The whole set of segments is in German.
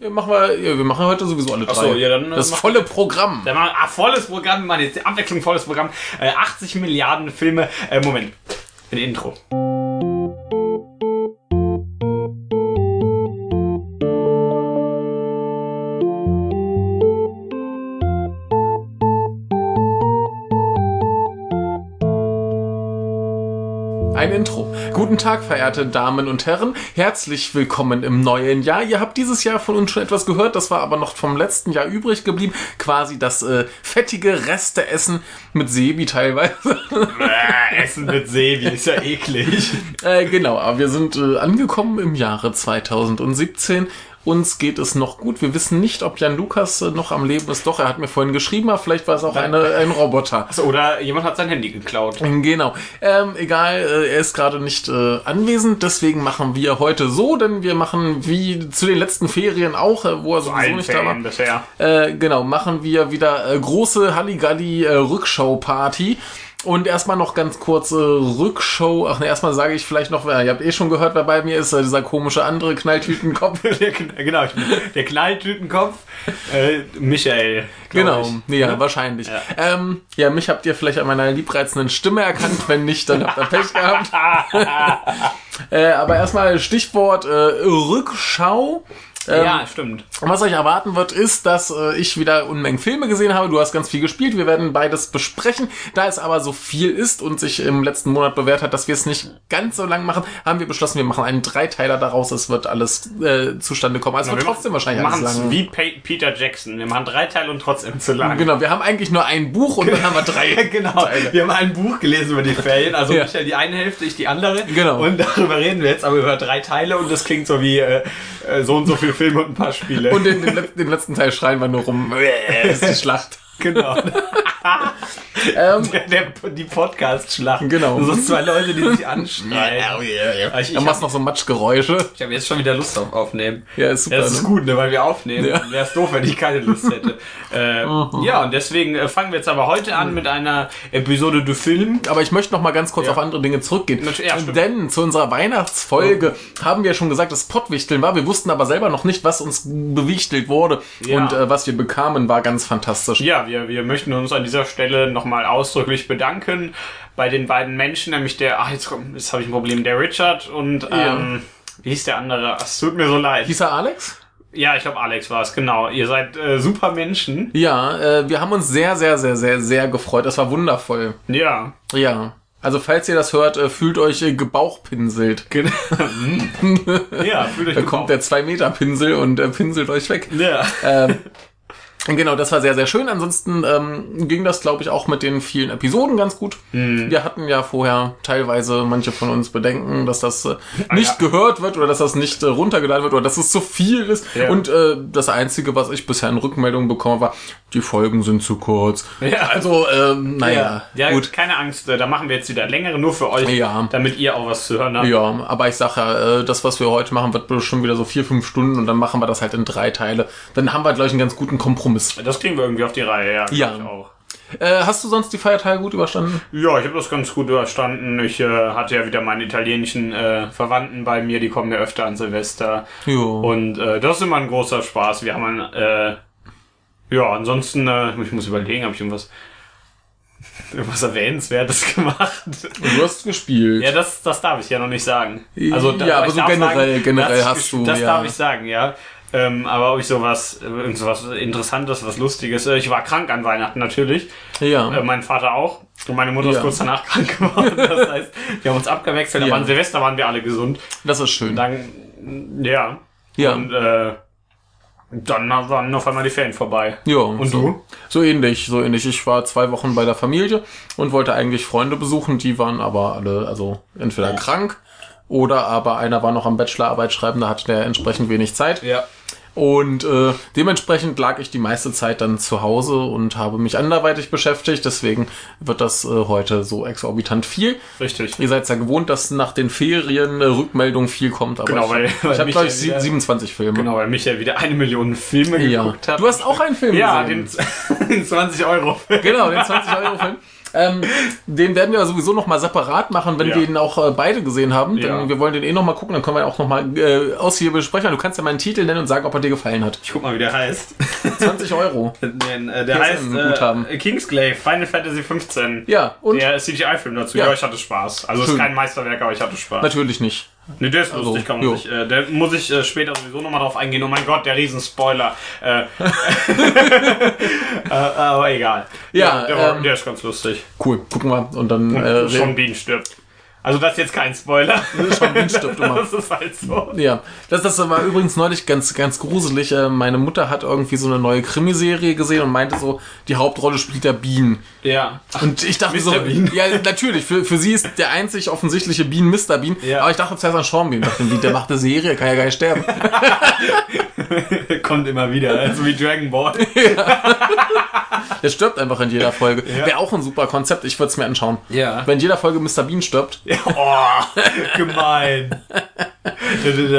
Ja, machen wir, ja, wir machen heute sowieso alle drei. so, ja, dann, äh, das volle Programm. Da machen wir, ah, volles Programm, jetzt Abwechslung, volles Programm. Äh, 80 Milliarden Filme. Äh, Moment. Ein Intro. Tag, verehrte Damen und Herren. Herzlich willkommen im neuen Jahr. Ihr habt dieses Jahr von uns schon etwas gehört, das war aber noch vom letzten Jahr übrig geblieben. Quasi das äh, fettige Resteessen mit Sebi teilweise. Äh, Essen mit Sebi, ist ja eklig. äh, genau, aber wir sind äh, angekommen im Jahre 2017. Uns geht es noch gut. Wir wissen nicht, ob Jan Lukas äh, noch am Leben ist. Doch, er hat mir vorhin geschrieben, aber vielleicht war es auch eine, ein Roboter. Achso, oder jemand hat sein Handy geklaut. Genau. Ähm, egal, äh, er ist gerade nicht äh, anwesend, deswegen machen wir heute so, denn wir machen wie zu den letzten Ferien auch, äh, wo er sowieso Allen nicht da war. Ferien bisher. Äh, genau, machen wir wieder äh, große Halligalli äh, Rückschau-Party. Und erstmal noch ganz kurze Rückschau. Ach ne, erstmal sage ich vielleicht noch, ihr habt eh schon gehört, wer bei mir ist, äh, dieser komische andere Knalltütenkopf. Der, genau, ich bin der Knalltütenkopf. Äh, Michael. Genau, ich. ja, wahrscheinlich. Ja. Ähm, ja, mich habt ihr vielleicht an meiner liebreizenden Stimme erkannt. Wenn nicht, dann habt ihr Pech gehabt. äh, aber erstmal Stichwort äh, Rückschau. Ähm, ja, stimmt. Und was euch erwarten wird, ist, dass äh, ich wieder Unmengen Filme gesehen habe. Du hast ganz viel gespielt. Wir werden beides besprechen. Da es aber so viel ist und sich im letzten Monat bewährt hat, dass wir es nicht ganz so lang machen, haben wir beschlossen, wir machen einen Dreiteiler daraus. Es wird alles äh, zustande kommen. Also es wird trotzdem wahrscheinlich alles machen lang. wie Pe Peter Jackson. Wir machen drei Teile und trotzdem zu lang. Genau, wir haben eigentlich nur ein Buch und dann haben wir drei. genau. Wir haben ein Buch gelesen über die Ferien, also Ja. Michael die eine Hälfte, ich die andere. Genau. Und darüber reden wir jetzt aber über drei Teile und das klingt so wie äh, äh, so und so viele Filme und ein paar Spiele. Und in den, letzten- den letzten Teil schreien wir nur rum. Äh, ist die Schlacht. Genau. Ähm, Der, der, die Podcast-Schlacht. Genau. So zwei Leute, die sich anschreien. Ich, ich dann machst habe noch so Matschgeräusche. hab jetzt schon wieder Lust auf Aufnehmen. Ja, ist super. Ja, das ist ne? gut, ne, weil wir aufnehmen. Ja. Wäre es doof, wenn ich keine Lust hätte. äh, Ja, und deswegen äh, fangen wir jetzt aber heute an mit einer Episode du Film. Aber ich möchte noch mal ganz kurz Ja. auf andere Dinge zurückgehen. Natürlich, ja. Denn zu unserer Weihnachtsfolge haben wir schon gesagt, dass Pottwichteln war. Wir wussten aber selber noch nicht, was uns bewichtelt wurde. Ja. Und äh, was wir bekamen, war ganz fantastisch. Ja, wir, wir möchten uns an dieser Stelle nochmal ausdrücklich bedanken bei den beiden Menschen, nämlich der, ach jetzt, jetzt habe ich ein Problem, der Richard und Ja. ähm, wie hieß der andere? Es tut mir so leid. Hieß er Alex? Ja, ich glaube Alex war es, genau. Ihr seid äh, super Menschen. Ja, äh, wir haben uns sehr, sehr, sehr, sehr, sehr gefreut. Das war wundervoll. Ja. Ja. Also falls ihr das hört, äh, fühlt euch äh, gebauchpinselt. Genau. ja, fühlt euch Da kommt der 2-Meter-Pinsel und äh, pinselt euch weg. Ja. Ähm, genau, das war sehr, sehr schön. Ansonsten ähm, ging das, glaube ich, auch mit den vielen Episoden ganz gut. Mhm. Wir hatten ja vorher teilweise manche von uns Bedenken, dass das äh, nicht Ah, ja. gehört wird oder dass das nicht äh, runtergeladen wird oder dass es zu viel ist. Ja. Und äh, das Einzige, was ich bisher in Rückmeldungen bekommen war, die Folgen sind zu kurz. Ja. Also, ähm, naja, ja, gut. keine Angst, äh, da machen wir jetzt wieder längere, nur für euch, Ja. damit ihr auch was zu hören habt. Ja, aber ich sage ja, äh, das, was wir heute machen, wird bestimmt wieder so vier, fünf Stunden und dann machen wir das halt in drei Teile. Dann haben wir, glaube ich, einen ganz guten Kompromiss. Das kriegen wir irgendwie auf die Reihe, ja. Ja. Ich auch. Äh, hast du sonst die Feiertage gut überstanden? Ja, ich habe das ganz gut überstanden. Ich äh, hatte ja wieder meine italienischen äh, Verwandten bei mir, die kommen ja öfter an Silvester. Jo. Und äh, das ist immer ein großer Spaß. Wir haben ein, äh, ja, ansonsten, äh, ich muss überlegen, habe ich irgendwas, irgendwas Erwähnenswertes gemacht. Du hast gespielt. ja, das, das darf ich ja noch nicht sagen. Ja, da- aber so generell- generell dass ich hast du, Das ja. darf ich sagen, ja. Ähm, aber ob ich sowas, irgend sowas Interessantes, was Lustiges, äh, ich war krank an Weihnachten natürlich. Ja. Äh, mein Vater auch. Und meine Mutter Ja. ist kurz danach krank geworden. Das heißt, wir haben uns abgewechselt, Ja. aber an Silvester waren wir alle gesund. das ist schön. Dann, ja. Ja. Und äh, dann waren auf einmal die Ferien vorbei. Ja. Und so. du? So ähnlich, so ähnlich. Ich war zwei Wochen bei der Familie und wollte eigentlich Freunde besuchen. Die waren aber alle, also entweder krank oder aber einer war noch am Bachelorarbeit schreiben, da hatte der entsprechend wenig Zeit. Ja. Und äh, dementsprechend lag ich die meiste Zeit dann zu Hause und habe mich anderweitig beschäftigt. Deswegen wird das äh, heute so exorbitant viel. Richtig. Ihr seid ja gewohnt, dass nach den Ferien äh, Rückmeldung viel kommt. Aber Genau, ich, weil- weil ich habe, mich glaube ja ich, sie- wieder- 27 Filme. Genau, weil Michael wieder eine Million Filme Ja. geguckt hat. Du hast auch einen Film ja, gesehen. den, den 20 Euro Film. Genau, den 20-Euro-Film. Ähm, den werden wir sowieso noch mal separat machen, wenn Ja. wir ihn auch äh, beide gesehen haben. Denn Ja. wir wollen den eh noch mal gucken, dann können wir auch noch mal äh, ausgiebig besprechen. Du kannst ja meinen Titel nennen und sagen, ob er dir gefallen hat. Ich guck mal, wie der heißt. 20 Euro. Den, äh, der PSN heißt äh, Kingsglaive, Final Fantasy 15. Ja, und Der CGI-Film dazu. Ja. Ja. ich hatte Spaß. Also Schön. ist kein Meisterwerk, aber ich hatte Spaß. natürlich nicht. Ne, der ist Also, lustig, kann man jo. sich. Äh, der muss ich äh, später sowieso nochmal drauf eingehen. Oh mein Gott, der Riesenspoiler. Äh, äh, aber egal. Ja, der, war, ähm, der ist ganz lustig. Cool, gucken wir. Und dann Und äh, Sean Bean stirbt. Also das ist jetzt kein Spoiler. Sean Bean stirbt immer. Das ist halt so. Ja, das, das war übrigens neulich ganz, ganz gruselig. Äh, Meine Mutter hat irgendwie so eine neue Krimiserie gesehen und meinte so, die Hauptrolle spielt der Bean. Ja. Und ich dachte Mr. so, Bean. ja, natürlich, für, für sie ist der einzig offensichtliche Bean Mr. Bean. Ja. Aber ich dachte zuerst an Sean Bean. Ich dachte, der macht eine Serie, kann ja gar nicht sterben. Kommt immer wieder. Also wie Dragon Ball. Der stirbt einfach in jeder Folge. Ja. Wäre auch ein super Konzept, ich würde es mir anschauen. Ja. Wenn in jeder Folge Mr. Bean stirbt. Oh, gemein.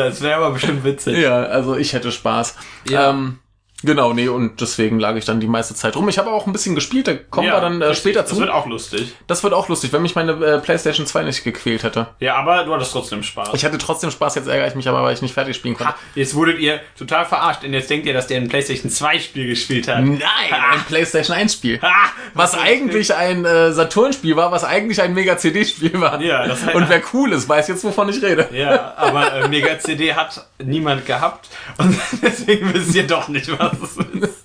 Das wäre aber bestimmt witzig. Ja, also ich hätte Spaß. Ja. Ähm, genau, nee, und deswegen lag ich dann die meiste Zeit rum. Ich habe auch ein bisschen gespielt, da kommen wir dann äh, später Das zu. wird auch lustig. Das wird auch lustig, wenn mich meine äh, PlayStation 2 nicht gequält hätte. Ja, aber du hattest trotzdem Spaß. Ich hatte trotzdem Spaß, jetzt ärgere ich mich aber, weil ich nicht fertig spielen konnte. Ha, jetzt wurdet ihr total verarscht, denn jetzt denkt ihr, dass der ein PlayStation 2 Spiel gespielt hat. Nein, ein PlayStation 1 Spiel. Ah, Was eigentlich ein äh, Saturn-Spiel war, was eigentlich ein Mega-CD-Spiel war. Ja, das heißt- Und wer cool ist, weiß jetzt, wovon ich rede. Ja, aber äh, Mega CD hat niemand gehabt und deswegen wisst ihr doch nicht, was es ist.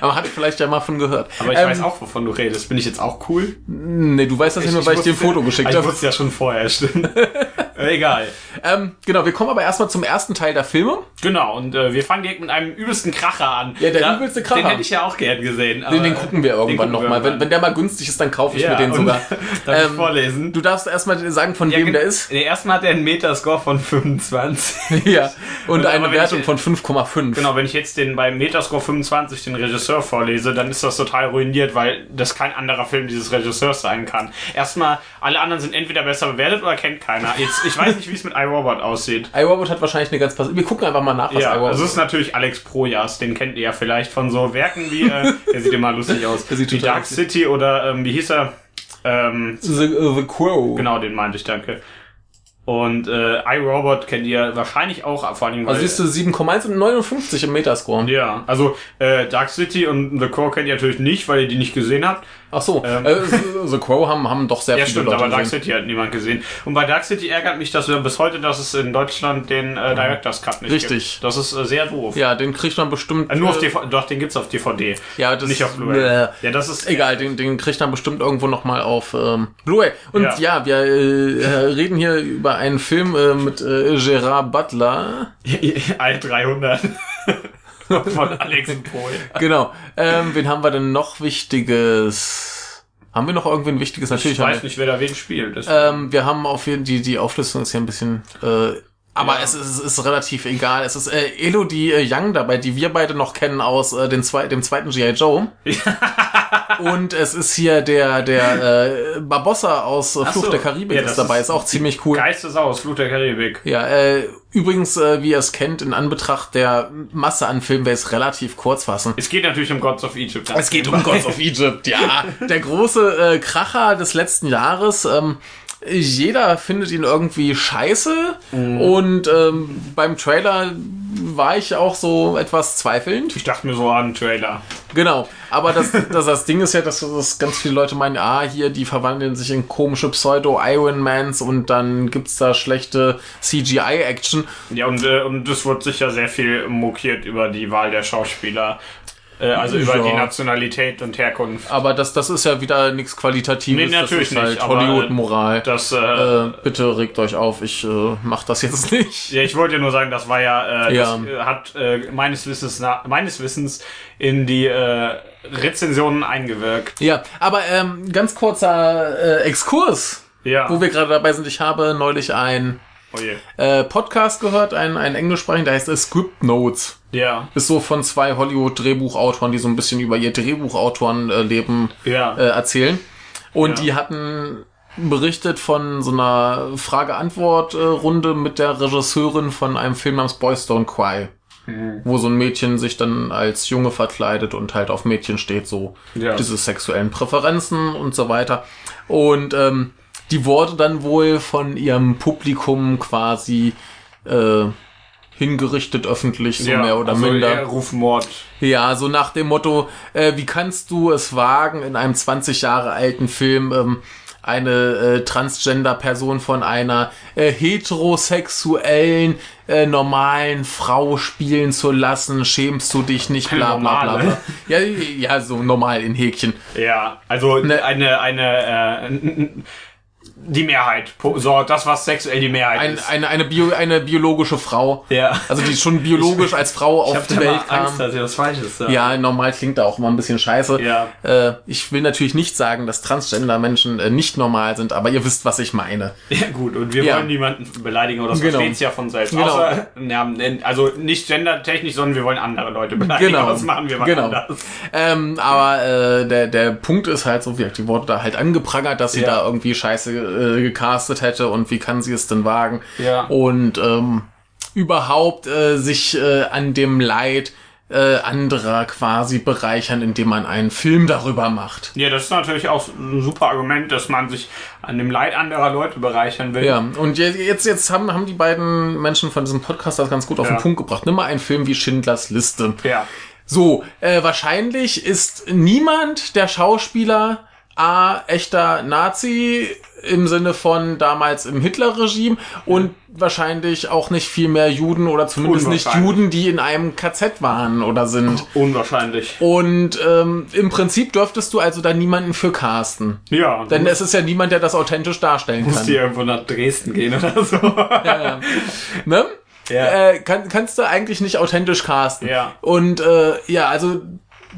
Aber hat vielleicht ja mal von gehört. Aber ich Ähm, weiß auch, wovon du redest. Bin ich jetzt auch cool? Nee, du weißt das ja nur, weil ich dir ein Foto geschickt Ich habe. wusste ja schon vorher, stimmt. Äh, Egal. Ähm, genau, wir kommen aber erstmal zum ersten Teil der Filme. Genau, und äh, wir fangen direkt mit einem übelsten Kracher an. Ja, der übelste Kracher. Den hätte ich ja auch gern gesehen. Den, aber, den gucken wir irgendwann nochmal. Wenn, wenn der mal günstig ist, dann kaufe ich Ja, mir den sogar. Darf ich Ähm, vorlesen? Du darfst erstmal sagen, von Ja, wem der ist. Der erste hat einen Metascore von 25. ja. Und Und eine ich Wertung jetzt- von 5,5. Genau, wenn ich jetzt den bei Metascore 25 den Regisseur vorlese, dann ist das total ruiniert, weil das kein anderer Film dieses Regisseurs sein kann. Erstmal, alle anderen sind entweder besser bewertet oder kennt keiner. Jetzt, ich weiß nicht, wie es mit iRobot aussieht. iRobot hat wahrscheinlich eine ganz pass Wir gucken einfach mal nach, was Ja, iRobot das ist natürlich Alex Projas, den kennt ihr ja vielleicht von so Werken wie, äh, der sieht immer lustig aus, Der sieht wie Dark lustig. City oder, ähm, wie hieß er? Ähm, The, uh, the Crow. genau, den meinte ich, danke. Und äh, iRobot kennt ihr wahrscheinlich auch, vor allem. Also siehst du 7,1 und 59 im Metascore. ja, also äh, Dark City und The Core kennt ihr natürlich nicht, weil ihr die nicht gesehen habt. Ach so, Ähm. äh, The Crow haben, haben doch sehr Ja, viele stimmt, Leute aber Dark. City hat niemand gesehen. Und bei Dark City ärgert mich, dass wir bis heute, dass es in Deutschland den äh, Director's Cut nicht Richtig. gibt. Das ist äh, sehr doof. Ja, den kriegt man bestimmt. Äh, nur auf äh, DVD, doch, den gibt's auf DVD. Ja, das nicht auf Blu-ray. Bäh. Ja, das ist Egal, den, den kriegt man bestimmt irgendwo nochmal auf ähm, Blu-ray. Und ja, Ja. wir äh, äh, reden hier über einen Film äh, mit äh, Gerard Butler. Alt 300 von Alex Pohl. Genau. Ähm, wen haben wir denn noch Wichtiges? Haben wir noch irgendwen Wichtiges? Natürlich Ich weiß nicht, wer da wen spielt. Ähm, wir haben auf jeden die die Auflistung ist ja ein bisschen. Äh, aber Ja. es, ist, es ist relativ egal. Es ist äh, Elodie äh, Young dabei, die wir beide noch kennen aus äh, den zwei, dem zweiten G.I. Joe. Und es ist hier der der äh, Barbossa aus äh, Fluch so. der Karibik Ja, ist dabei. Ist, ist auch ziemlich cool. Geiste Saus, Flut der Karibik. Ja, äh, übrigens, äh, wie ihr es kennt, in Anbetracht der Masse an Filmen, werde ich es relativ kurz fassen. Es geht natürlich um Gods of Egypt. Es geht um Gods of Egypt, ja. Der große äh, Kracher des letzten Jahres. Ähm, jeder findet ihn irgendwie scheiße. Und ähm, beim Trailer war ich auch so etwas zweifelnd. Ich dachte mir so an Trailer. Genau. Aber das, das, das Ding ist ja, dass, dass ganz viele Leute meinen, ah, hier, die verwandeln sich in komische Pseudo-Ironmans und dann gibt's da schlechte CGI-Action. Ja, und, äh, und es wird sicher sehr viel mokiert über die Wahl der Schauspieler. Äh, also über Ja. die Nationalität und Herkunft. Aber das, das ist ja wieder nichts Qualitatives. Nee, natürlich das ist halt Hollywood-Moral. Das, äh, Äh, bitte regt euch auf, ich äh, mach das jetzt nicht. ja, ich wollte ja nur sagen, das war ja, äh, Ja. das äh, hat äh, meines Wissens na, meines Wissens in die äh, Rezensionen eingewirkt. Ja, aber ähm, ganz kurzer äh, Exkurs, Ja. wo wir gerade dabei sind. Ich habe neulich ein oh je. äh, Podcast gehört, ein, ein englischsprachigen, der heißt äh, Script Notes. Ja. Ist so von zwei Hollywood-Drehbuchautoren, die so ein bisschen über ihr Drehbuchautorenleben Ja. äh, erzählen. Und die hatten berichtet von so einer Frage-Antwort-Runde mit der Regisseurin von einem Film namens Boys Don't Cry. wo so ein Mädchen sich dann als Junge verkleidet und halt auf Mädchen steht, so Ja. diese sexuellen Präferenzen und so weiter. Und ähm, die wurde dann wohl von ihrem Publikum quasi äh, hingerichtet öffentlich, so mehr oder also minder. eher Rufmord. Ja, so nach dem Motto, äh, wie kannst du es wagen, in einem 20 Jahre alten Film ähm, eine äh, Transgender-Person von einer äh, heterosexuellen, äh, normalen Frau spielen zu lassen? Schämst du dich nicht, bla bla bla. bla. Ja, ja, so normal in Häkchen. Ja, also Ne. eine, eine, äh, die Mehrheit. So, das, was sexuell die Mehrheit Ein, ist. eine, eine, Bio, eine biologische Frau. Ja. Also die schon biologisch als Frau auf die Welt mal kam. Angst, dass ich was Falsches sage. Ja, normal klingt da auch immer ein bisschen scheiße. Ja. Äh, ich will natürlich nicht sagen, dass Transgender-Menschen äh, nicht normal sind, aber ihr wisst, was ich meine. Ja, gut, und wir Ja. wollen niemanden beleidigen, aber das Genau. versteht's ja von selbst. Genau. Außer, ja, also nicht gendertechnisch, sondern wir wollen andere Leute beleidigen. Genau. Das machen wir mal Genau. anders. Ähm, aber äh, der, der Punkt ist halt so, wie die wurde da halt angeprangert, dass sie Ja. da irgendwie scheiße äh, gecastet hätte und wie kann sie es denn wagen? Ja. Und ähm, überhaupt äh, sich äh, an dem Leid äh, anderer quasi bereichern, indem man einen Film darüber macht. Ja, das ist natürlich auch ein super Argument, dass man sich an dem Leid anderer Leute bereichern will. Ja, und je- jetzt, jetzt haben, haben die beiden Menschen von diesem Podcast das ganz gut auf Ja. den Punkt gebracht. Nimm mal einen Film wie Schindlers Liste. Ja. So, äh, wahrscheinlich ist niemand der Schauspieler A, echter Nazi im Sinne von damals im Hitlerregime und wahrscheinlich auch nicht viel mehr Juden oder zumindest nicht. Juden, die in einem KZ waren oder sind. Unwahrscheinlich. Und ähm, im Prinzip dürftest du also da niemanden für casten. Ja. Denn es ist ja niemand, der das authentisch darstellen musst kann. du irgendwo nach Dresden gehen oder so. Ne? Ja. Äh, kann, kannst du eigentlich nicht authentisch casten. Ja. Und äh, ja, also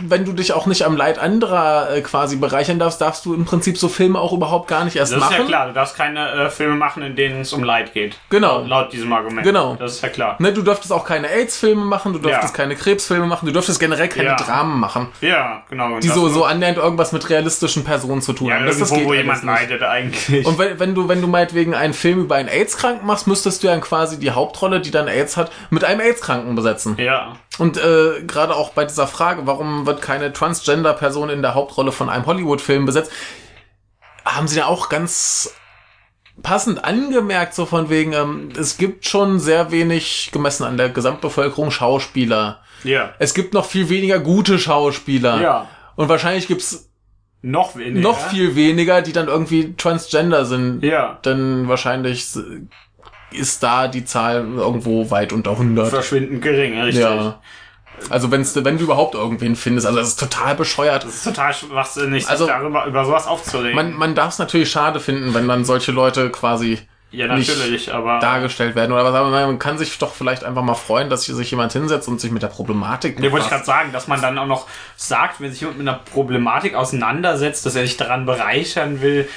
wenn du dich auch nicht am Leid anderer äh, quasi bereichern darfst, darfst du im Prinzip so Filme auch überhaupt gar nicht erst Das machen. ist ja klar, du darfst keine äh, Filme machen, in denen es um Leid geht. Genau. Laut, diesem Argument. Genau. Das ist ja klar. Ne, du dürftest auch keine AIDS-Filme machen, du dürftest Ja. keine Krebsfilme machen, du dürftest generell keine Ja. Dramen machen, Ja, genau. Die das so, so annähernd irgendwas mit realistischen Personen zu tun ja, haben. Das, das irgendwo, wo geht jemand nicht. leidet eigentlich. Und wenn, wenn du, wenn du meinetwegen einen Film über einen AIDS-Kranken machst, müsstest du ja quasi die Hauptrolle, die dann AIDS hat, mit einem AIDS-Kranken besetzen. ja. Und äh, gerade auch bei dieser Frage, warum wird keine Transgender-Person in der Hauptrolle von einem Hollywood-Film besetzt, haben sie ja auch ganz passend angemerkt, so von wegen, ähm, es gibt schon sehr wenig, gemessen an der Gesamtbevölkerung, Schauspieler. Ja. Es gibt noch viel weniger gute Schauspieler. Ja. Und wahrscheinlich gibt's Noch weniger. noch viel weniger, die dann irgendwie transgender sind. Ja. Denn wahrscheinlich ist da die Zahl irgendwo weit unter 100. Verschwindend gering, richtig. Ja. Also wenn's, wenn du überhaupt irgendwen findest, also das ist total bescheuert. Das ist total schwachsinnig, sich Also- darüber, über sowas aufzuregen. Man, man darf es natürlich schade finden, wenn dann solche Leute quasi ja, natürlich, aber. dargestellt werden oder was. Aber man kann sich doch vielleicht einfach mal freuen, dass hier sich jemand hinsetzt und sich mit der Problematik Ja, wollte ich befasst. gerade sagen, dass man dann auch noch sagt, wenn sich jemand mit einer Problematik auseinandersetzt, dass er sich daran bereichern will.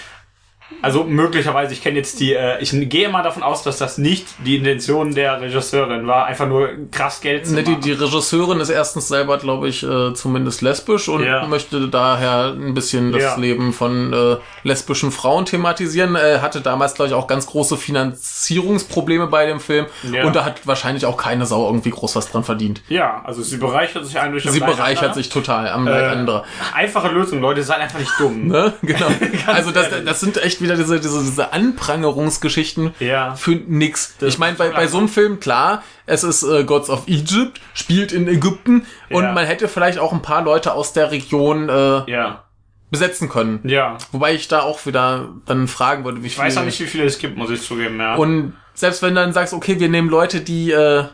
Also möglicherweise, ich kenne jetzt die, äh, ich gehe immer davon aus, dass das nicht die Intention der Regisseurin war, einfach nur krass Geld zu Ne, die, machen. die Regisseurin ist erstens selber, glaube ich, äh, zumindest lesbisch und Ja. möchte daher ein bisschen das Ja. Leben von äh, lesbischen Frauen thematisieren. Äh, hatte damals, glaube ich, auch ganz große Finanzierungsprobleme bei dem Film Ja. und da hat wahrscheinlich auch keine Sau irgendwie groß was dran verdient. ja, also sie bereichert sich das Sie bereichert anderer. sich total am Äh, anderer. Einfache Lösung, Leute, seid einfach nicht dumm. Ne? Genau. also das, das sind echt wieder diese, diese, diese Anprangerungsgeschichten Ja. für nix. Das ich meine, bei, bei so einem Film, klar, es ist äh, Gods of Egypt, spielt in Ägypten und Ja. man hätte vielleicht auch ein paar Leute aus der Region äh, Ja. besetzen können. Ja. Wobei ich da auch wieder dann fragen würde, wie Ich viel. weiß auch nicht, wie viele es gibt, muss ich zugeben, ja. Und selbst wenn du dann sagst, okay, wir nehmen Leute, die äh,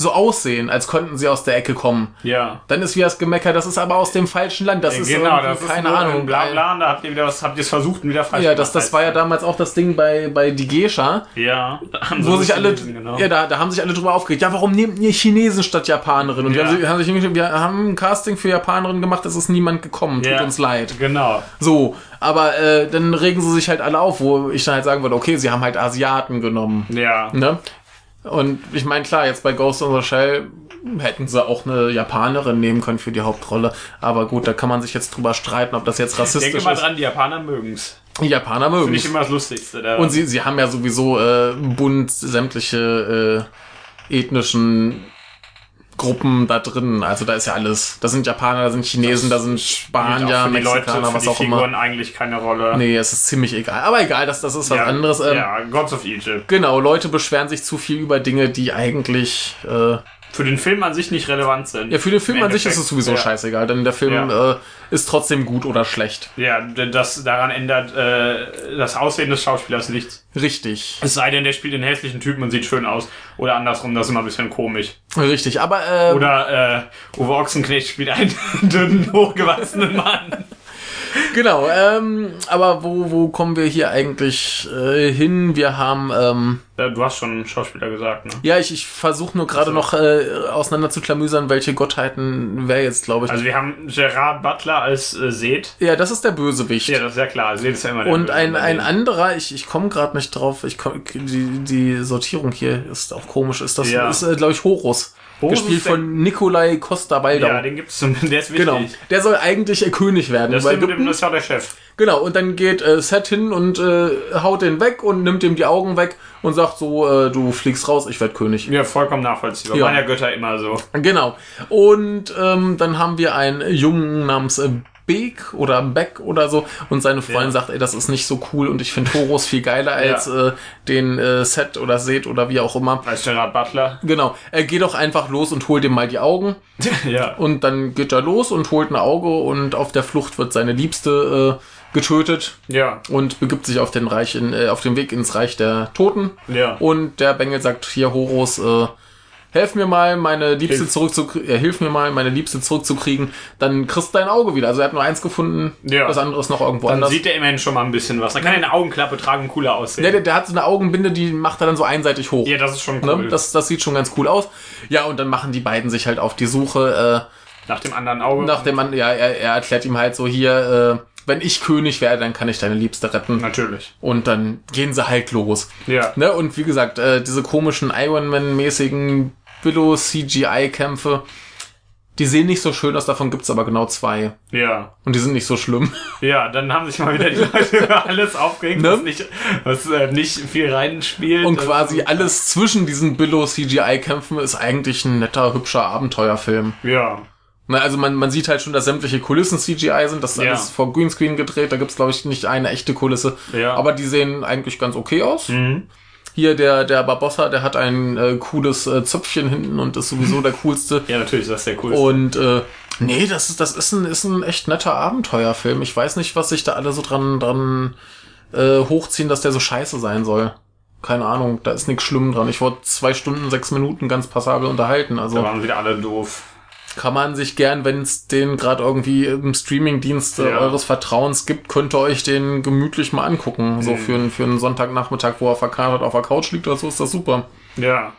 so aussehen, als könnten sie aus der Ecke kommen, ja. dann ist wie das Gemecker, das ist aber aus dem falschen Land. Das ist genau, das ist keine nur Ahnung. ein Blabla, und da habt ihr wieder was, habt ihr es versucht und wieder falsch Ja, das, das war ja damals auch das Ding bei, bei Die Gescha, Ja, da haben wo sich alle, genau. ja, da, da haben sich alle drüber aufgeregt. Ja, warum nehmt ihr Chinesen statt Japanerin? Und Ja. wir, haben, sich- wir haben ein Casting für Japanerin gemacht, es ist niemand gekommen. Tut Ja. uns leid. Genau. So, aber äh, dann regen sie sich halt alle auf, wo ich dann halt sagen würde, okay, sie haben halt Asiaten genommen. Ja. Ne? Und ich meine, klar, jetzt bei Ghost in the Shell hätten sie auch eine Japanerin nehmen können für die Hauptrolle. Aber gut, da kann man sich jetzt drüber streiten, ob das jetzt rassistisch Denke mal ist. dran, die Japaner mögen's. Die Japaner mögen Finde ich immer das Lustigste. Da. Und sie, sie haben ja sowieso äh, bunt sämtliche äh, ethnischen Gruppen da drin. Also da ist ja alles. Da sind Japaner, da sind Chinesen, da sind Spanier, für die Leute, Mexikaner, für was die auch immer. Figuren eigentlich keine Rolle. Nee, es ist ziemlich egal. Aber egal, das, das ist was ja, anderes. Ähm, ja, Gods of Egypt. Genau, Leute beschweren sich zu viel über Dinge, die eigentlich. Äh, Für den Film an sich nicht relevant sind. ja, für den Film an sich ist es sowieso ja. scheißegal, denn der Film Ja. äh, ist trotzdem gut oder schlecht. Ja, denn das daran ändert äh, das Aussehen des Schauspielers nichts. Richtig. Es sei denn, der spielt den hässlichen Typen und sieht schön aus. Oder andersrum, das ist immer ein bisschen komisch. Richtig, aber äh, Oder äh, Uwe Ochsenknecht spielt einen dünnen, hochgewachsenen Mann. Genau, ähm, aber wo, wo kommen wir hier eigentlich äh, hin? Wir haben, ähm, Äh, Du hast schon Schauspieler gesagt, ne? ja, ich, ich versuche nur gerade noch äh, auseinander zu klamüsern, welche Gottheiten wer jetzt, glaube ich. Also wir haben Gerard Butler als äh, Seth. ja, das ist der Bösewicht. Ja, das ist ja klar. Seth ist ja immer der Und Böse ein, ein anderer, ich, ich komme gerade nicht drauf, ich komm, die, die Sortierung hier ist auch komisch, ist das, Ja. ist, äh, glaube ich, Horus. Horus gespielt ist der- von Nikolai Costa-Waldau. Ja, den gibt's zum, der ist wichtig. genau. Der soll eigentlich äh, König werden. Das, dem- Ägypten. das ist ja der Chef. Genau, und dann geht äh, Seth hin und äh, haut den weg und nimmt ihm die Augen weg und sagt so, äh, du fliegst raus, ich werd König. Ja, vollkommen nachvollziehbar. Ja. Waren ja Götter immer so. Genau. Und ähm, dann haben wir einen Jungen namens äh, Beek oder Beck oder so und seine Freundin Ja. sagt, ey, das ist nicht so cool und ich finde Horus viel geiler als äh, den äh, Set oder Set oder wie auch immer. Als Gerard Butler. Genau, er geht doch einfach los und holt ihm mal die Augen ja. und dann geht er los und holt ein Auge und auf der Flucht wird seine Liebste äh, getötet Ja. und begibt sich auf den Reich in, äh, auf den Weg ins Reich der Toten. Ja. Und der Bengel sagt hier Horus, äh, helf mir mal, meine Liebste Hilf. zurückzukriegen, äh, hilf mir mal, meine Liebste zurückzukriegen, dann kriegst du dein Auge wieder. Also er hat nur eins gefunden, Ja. das andere ist noch irgendwo Dann anders. sieht er immerhin schon mal ein bisschen was. Dann kann er eine Augenklappe tragen und cooler aussehen. Der, der, der hat so eine Augenbinde, die macht er dann so einseitig hoch. ja, das ist schon cool. Ne? Das, das sieht schon ganz cool aus. Ja, und dann machen die beiden sich halt auf die Suche Nach dem anderen Auge. äh, nach dem Mann. Ja, er, er erklärt ihm halt so hier, äh, wenn ich König werde, dann kann ich deine Liebste retten. Natürlich. Und dann gehen sie halt los. Ja. Ne? Und wie gesagt, äh, diese komischen Iron Man-mäßigen Billo-CGI-Kämpfe, die sehen nicht so schön aus, davon gibt's aber genau zwei. Ja. Und die sind nicht so schlimm. Ja, dann haben sich mal wieder die Leute über alles aufgeregt, Ne? was, nicht, was äh, nicht viel reinspielt. Und Das- quasi alles zwischen diesen Billo-CGI-Kämpfen ist eigentlich ein netter, hübscher Abenteuerfilm. Ja. Ne, also man, man sieht halt schon, dass sämtliche Kulissen CGI sind. Das ist Ja. alles vor Greenscreen gedreht. Da gibt's glaube ich, nicht eine echte Kulisse. Ja. Aber die sehen eigentlich ganz okay aus. Mhm. Hier der, der Barbossa, der hat ein äh, cooles äh, Zöpfchen hinten und ist sowieso der coolste. Ja, natürlich, das ist der cool. Und äh, nee, das ist, das ist ein, ist ein echt netter Abenteuerfilm. Ich weiß nicht, was sich da alle so dran, dran äh, hochziehen, dass der so scheiße sein soll. Keine Ahnung, da ist nichts schlimm dran. Ich wurde zwei Stunden, sechs Minuten ganz passabel unterhalten. Da Also waren wieder alle doof. Kann man sich gern, wenn es den gerade irgendwie im Streamingdienst äh, Ja. eures Vertrauens gibt, könnt ihr euch den gemütlich mal angucken. Mhm. So für, einen- für einen Sonntagnachmittag, wo er verkatert auf der Couch liegt oder so, ist das super. Ja.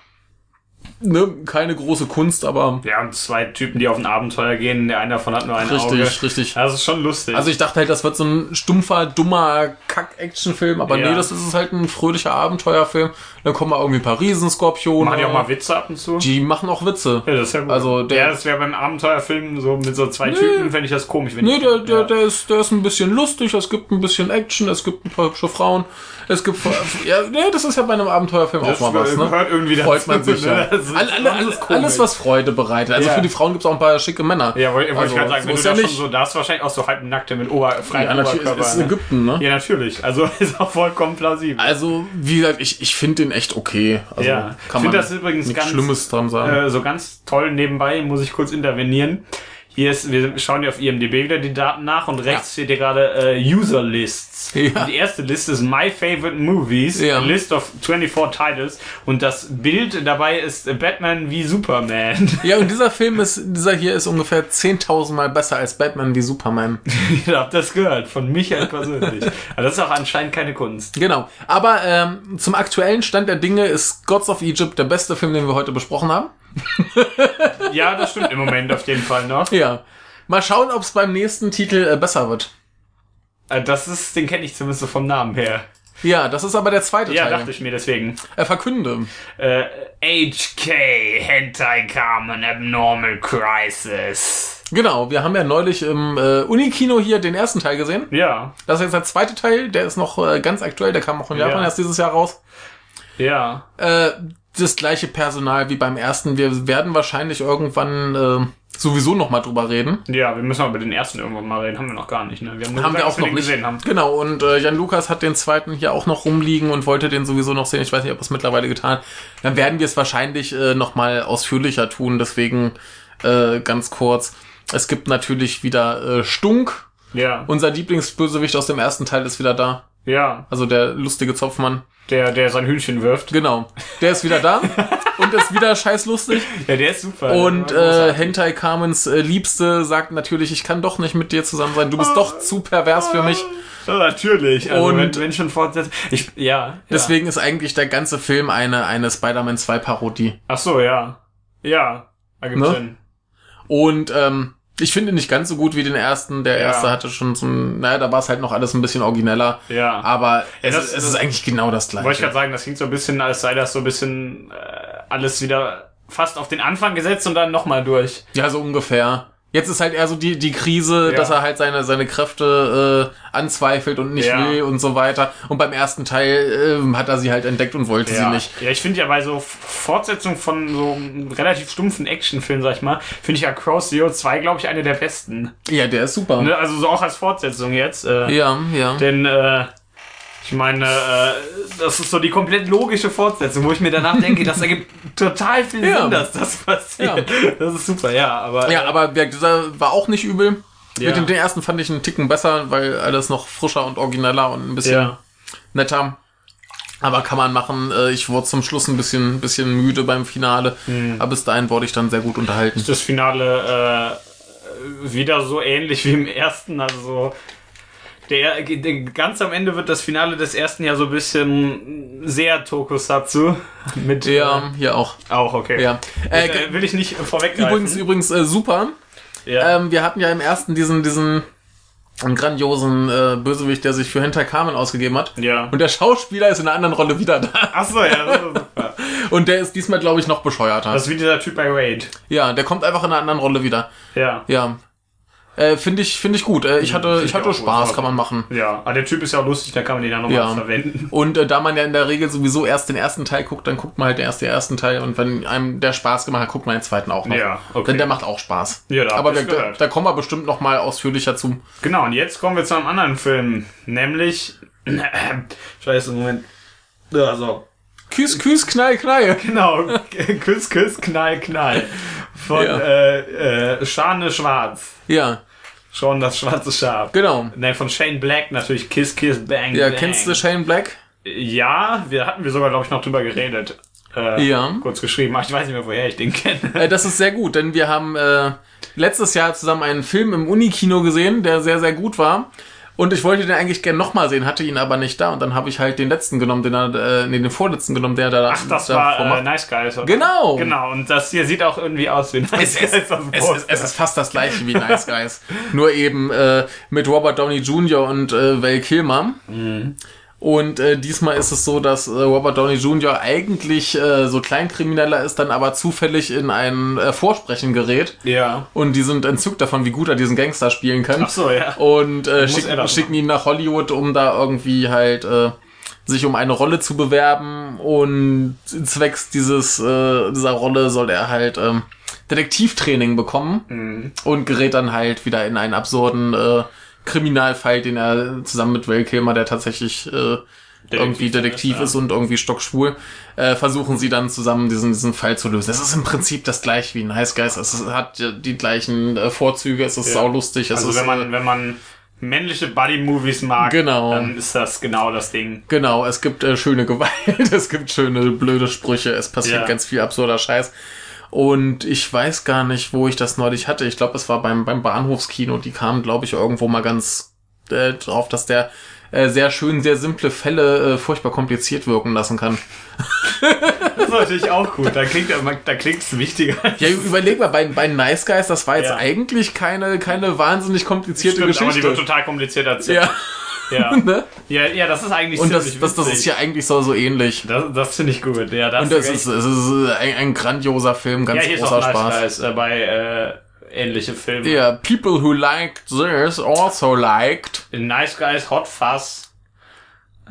Ne? Keine große Kunst, aber Ja, und zwei Typen, die auf ein Abenteuer gehen. Der eine davon hat nur ein richtig, Auge. richtig. Das ist schon lustig. Also ich dachte halt, das wird so ein stumpfer, dummer Kack-Actionfilm, aber Ja. nee, das ist halt ein fröhlicher Abenteuerfilm. Dann kommen mal irgendwie ein paar Riesenskorpione. machen die auch mal Witze ab und zu? Die machen auch Witze. Ja, das ist ja gut. Also der- ja, das wäre beim Abenteuerfilm so mit so zwei Typen, fände ich das komisch. Wenn Nee, ich, der, der, ja. der, ist, der ist ein bisschen lustig, es gibt ein bisschen Action, es gibt ein paar hübsche Frauen, es gibt... ja, nee, das ist ja bei einem Abenteuerfilm Das auch mal was, ne? irgendwie. Freut man sich ja. Ist Alle, alle, schon alles, was Freude bereitet. Also Ja. für die Frauen gibt's auch ein paar schicke Männer. Ja, wollte Also, ich gerade sagen, wenn ist du ja da nicht- schon so, da ist wahrscheinlich auch so halbnackte mit Ober, freiem Ja, Oberkörper. es ist ne? Ägypten, ne? Ja, natürlich. Also ist auch vollkommen plausibel. Also, wie gesagt, ich, ich finde den echt okay. Also, ja, ich kann finde man das übrigens nichts ganz Schlimmes dran sagen. äh, so ganz toll nebenbei, muss ich kurz intervenieren. Hier ist, wir schauen ja auf IMDb wieder die Daten nach und rechts steht hier gerade äh, User Lists. Ja. Die erste Liste ist My Favorite Movies, Ja. List of 24 Titles und das Bild dabei ist Batman wie Superman. Ja, und dieser Film ist, dieser hier ist ungefähr 10.000 Mal besser als Batman wie Superman. Ihr habt das gehört, von Michael persönlich. Aber das ist auch anscheinend keine Kunst. Genau. Aber ähm, zum aktuellen Stand der Dinge ist Gods of Egypt der beste Film, den wir heute besprochen haben. Ja, das stimmt im Moment auf jeden Fall noch. Ja. Mal schauen, ob es beim nächsten Titel äh, besser wird. Äh, Das ist, den kenne ich zumindest so vom Namen her. Ja, das ist aber der zweite Ja, Teil. dachte ich mir deswegen. Äh, verkünde. Äh, HK, Hentai Carmen Abnormal Crisis. Genau, wir haben ja neulich im äh, Unikino hier den ersten Teil gesehen. Ja, Das ist jetzt der zweite Teil, der ist noch äh, ganz aktuell, der kam auch in Japan Ja. erst dieses Jahr raus. ja. Äh, das gleiche Personal wie beim ersten. Wir werden wahrscheinlich irgendwann äh, sowieso noch mal drüber reden. Ja, wir müssen aber über den ersten irgendwann mal reden. Haben wir noch gar nicht, ne? Wir haben gesagt, wir auch noch den nicht gesehen haben. Genau, und äh, Jan Lukas hat den zweiten hier auch noch rumliegen und wollte den sowieso noch sehen. Ich weiß nicht, ob er es mittlerweile getan hat. Dann werden wir es wahrscheinlich äh, noch mal ausführlicher tun. Deswegen äh, ganz kurz. Es gibt natürlich wieder äh, Stunk. Ja. Unser Lieblingsbösewicht aus dem ersten Teil ist wieder da. Ja. Also der lustige Zopfmann. Der, der sein Hühnchen wirft. Genau. Der ist wieder da und ist wieder scheiß lustig. Ja, der ist super. Und äh. Hentai Carmens äh, Liebste sagt natürlich, ich kann doch nicht mit dir zusammen sein. Du bist doch zu pervers für mich. Ja, natürlich. Also Und- wenn, wenn schon fortsetzt. Ich, ja. ja. Deswegen ist eigentlich der ganze Film eine, eine Spider-Man 2 Parodie. Ach so, ja. Ja. Ergibt Ne? Sinn. Und ähm, ich finde nicht ganz so gut wie den ersten. Der Ja. erste hatte schon ein, naja, da war es halt noch alles ein bisschen origineller. Ja. Aber es, das- ist, es ist eigentlich genau das Wollte ich gleiche. gerade sagen, das klingt so ein bisschen, als sei das so ein bisschen äh, alles wieder fast auf den Anfang gesetzt und dann nochmal durch. Ja, so ungefähr. Jetzt ist halt eher so die, die Krise, Ja. dass er halt seine, seine Kräfte äh, anzweifelt und nicht Ja. will und so weiter. Und beim ersten Teil äh, hat er sie halt entdeckt und wollte sie Ja, nicht. ja ich finde ja bei so F- Fortsetzungen von so einem relativ stumpfen Actionfilmen, sag ich mal, finde ich ja Cross Zero 2, glaube ich, eine der besten. Ja, der ist super. Ne? Also so auch als Fortsetzung jetzt. Äh, Ja, ja. Denn, äh, ich meine, äh, das ist so die komplett logische Fortsetzung, wo ich mir danach denke, das ergibt total viel Ja. Sinn, dass das passiert. Das ist super, ja, aber. Ja, aber der, dieser war auch nicht übel. Ja. Mit dem den ersten fand ich einen Ticken besser, weil alles noch frischer und origineller und ein bisschen ja. netter. Aber kann man machen. Äh, Ich wurde zum Schluss ein bisschen, bisschen müde beim Finale. Hm. Aber bis dahin wurde ich dann sehr gut unterhalten. das Finale äh, wieder so ähnlich wie im ersten. Also so der, der, ganz am Ende wird das Finale des ersten ja so ein bisschen sehr Tokusatsu. Mit, Ja, hier auch. Äh, auch, okay. Ja. Äh, Äh, will ich nicht vorweggreifen. übrigens, übrigens äh, super. ja. Ähm, wir hatten ja im ersten diesen, diesen grandiosen äh, Bösewicht, der sich für Hinter Carmen ausgegeben hat. ja. Und der Schauspieler ist in einer anderen Rolle wieder da. Achso, ja, das ist super. Und der ist diesmal, glaube ich, noch bescheuerter. Das ist wie dieser Typ bei Raid. ja, der kommt einfach in einer anderen Rolle wieder. Ja. Ja. Äh, finde ich, finde ich gut. Äh, ich hatte, find ich hatte Spaß, gut. kann man machen. Ja, aber der Typ ist ja auch lustig, da kann man den ja nochmal Ja. verwenden. Und äh, da man ja in der Regel sowieso erst den ersten Teil guckt, dann guckt man halt erst den ersten Teil und wenn einem der Spaß gemacht hat, guckt man den zweiten auch noch. Ja, okay. Denn der macht auch Spaß. Ja, da Aber wir, da, da kommen wir bestimmt noch mal ausführlicher zu. Genau, und jetzt kommen wir zu einem anderen Film, nämlich. Scheiße, Moment. Ja, so. Küss, küss, knall, knall. Genau, Küss, Küss, Knall, Knall. Von Ja. äh, äh, Schane Schwarz. Ja, Schon das schwarze Schaf. genau. Nein, von Shane Black natürlich Kiss, Kiss, Bang, Ja, Bang. kennst du Shane Black? Ja, wir hatten wir sogar, glaube ich, noch drüber geredet. Äh, Ja. Kurz geschrieben, aber ich weiß nicht mehr, woher ich den kenne. Äh, das ist sehr gut, denn wir haben äh, letztes Jahr zusammen einen Film im Unikino gesehen, der sehr, sehr gut war. Und ich wollte den eigentlich gerne nochmal sehen, hatte ihn aber nicht da. Und dann habe ich halt den letzten genommen, den er, äh, nee, den vorletzten genommen, der da Ach, das war äh. Nice Guys, oder? Genau. Genau, und das hier sieht auch irgendwie aus wie Nice Es, Guys. auf dem es, es, Poster. es ist fast das gleiche wie Nice Guys. Nur eben äh, mit Robert Downey Jr. und äh, Val Kilmer. Mhm. Und äh, diesmal ist es so, dass äh, Robert Downey Jr. eigentlich äh, so Kleinkrimineller ist, dann aber zufällig in ein äh, Vorsprechen gerät. ja. Und die sind entzückt davon, wie gut er diesen Gangster spielen kann. Ach so, ja. Und äh, schick, schicken ihn nach Hollywood, um da irgendwie halt äh, sich um eine Rolle zu bewerben. Und zwecks dieses äh, dieser Rolle soll er halt ähm, Detektivtraining bekommen Mhm. und gerät dann halt wieder in einen absurden äh, Kriminalfall, den er zusammen mit Val Kilmer, der tatsächlich äh, irgendwie Detektiv ist, ja. und irgendwie stockschwul, äh, versuchen sie dann zusammen diesen, diesen Fall zu lösen. Es ist im Prinzip das gleiche wie ein Nice Guys. Es ist, hat äh, die gleichen äh, Vorzüge, es ist Ja. saulustig. Es Also ist, wenn äh, man, wenn man männliche Buddy-Movies mag, Genau. dann ist das genau das Ding. Genau, es gibt äh, schöne Gewalt, es gibt schöne blöde Sprüche, es passiert Ja. ganz viel absurder Scheiß. Und ich weiß gar nicht, wo ich das neulich hatte. Ich glaube, es war beim, beim Bahnhofskino. Die kamen, glaube ich, irgendwo mal ganz äh, drauf, dass der äh, sehr schön, sehr simple Fälle äh, furchtbar kompliziert wirken lassen kann. Das ist natürlich auch gut. Da klingt da klingt's wichtiger. Ja, überleg mal, bei, bei Nice Guys, das war jetzt Ja. eigentlich keine, keine wahnsinnig komplizierte Stimmt, aber die Geschichte. wird total kompliziert erzählt. ja, Ja. ne? ja, ja, das ist eigentlich Und das, das, das ist ja eigentlich so, so ähnlich. Das, das finde ich gut. Ja, das Und das ist, es ist ein, ein grandioser Film, ganz ja, hier ist großer auch Nice Spaß. Guys, äh, bei äh, ähnliche Filme. Yeah, people who liked this also liked. Nice Guys, Hot Fuzz.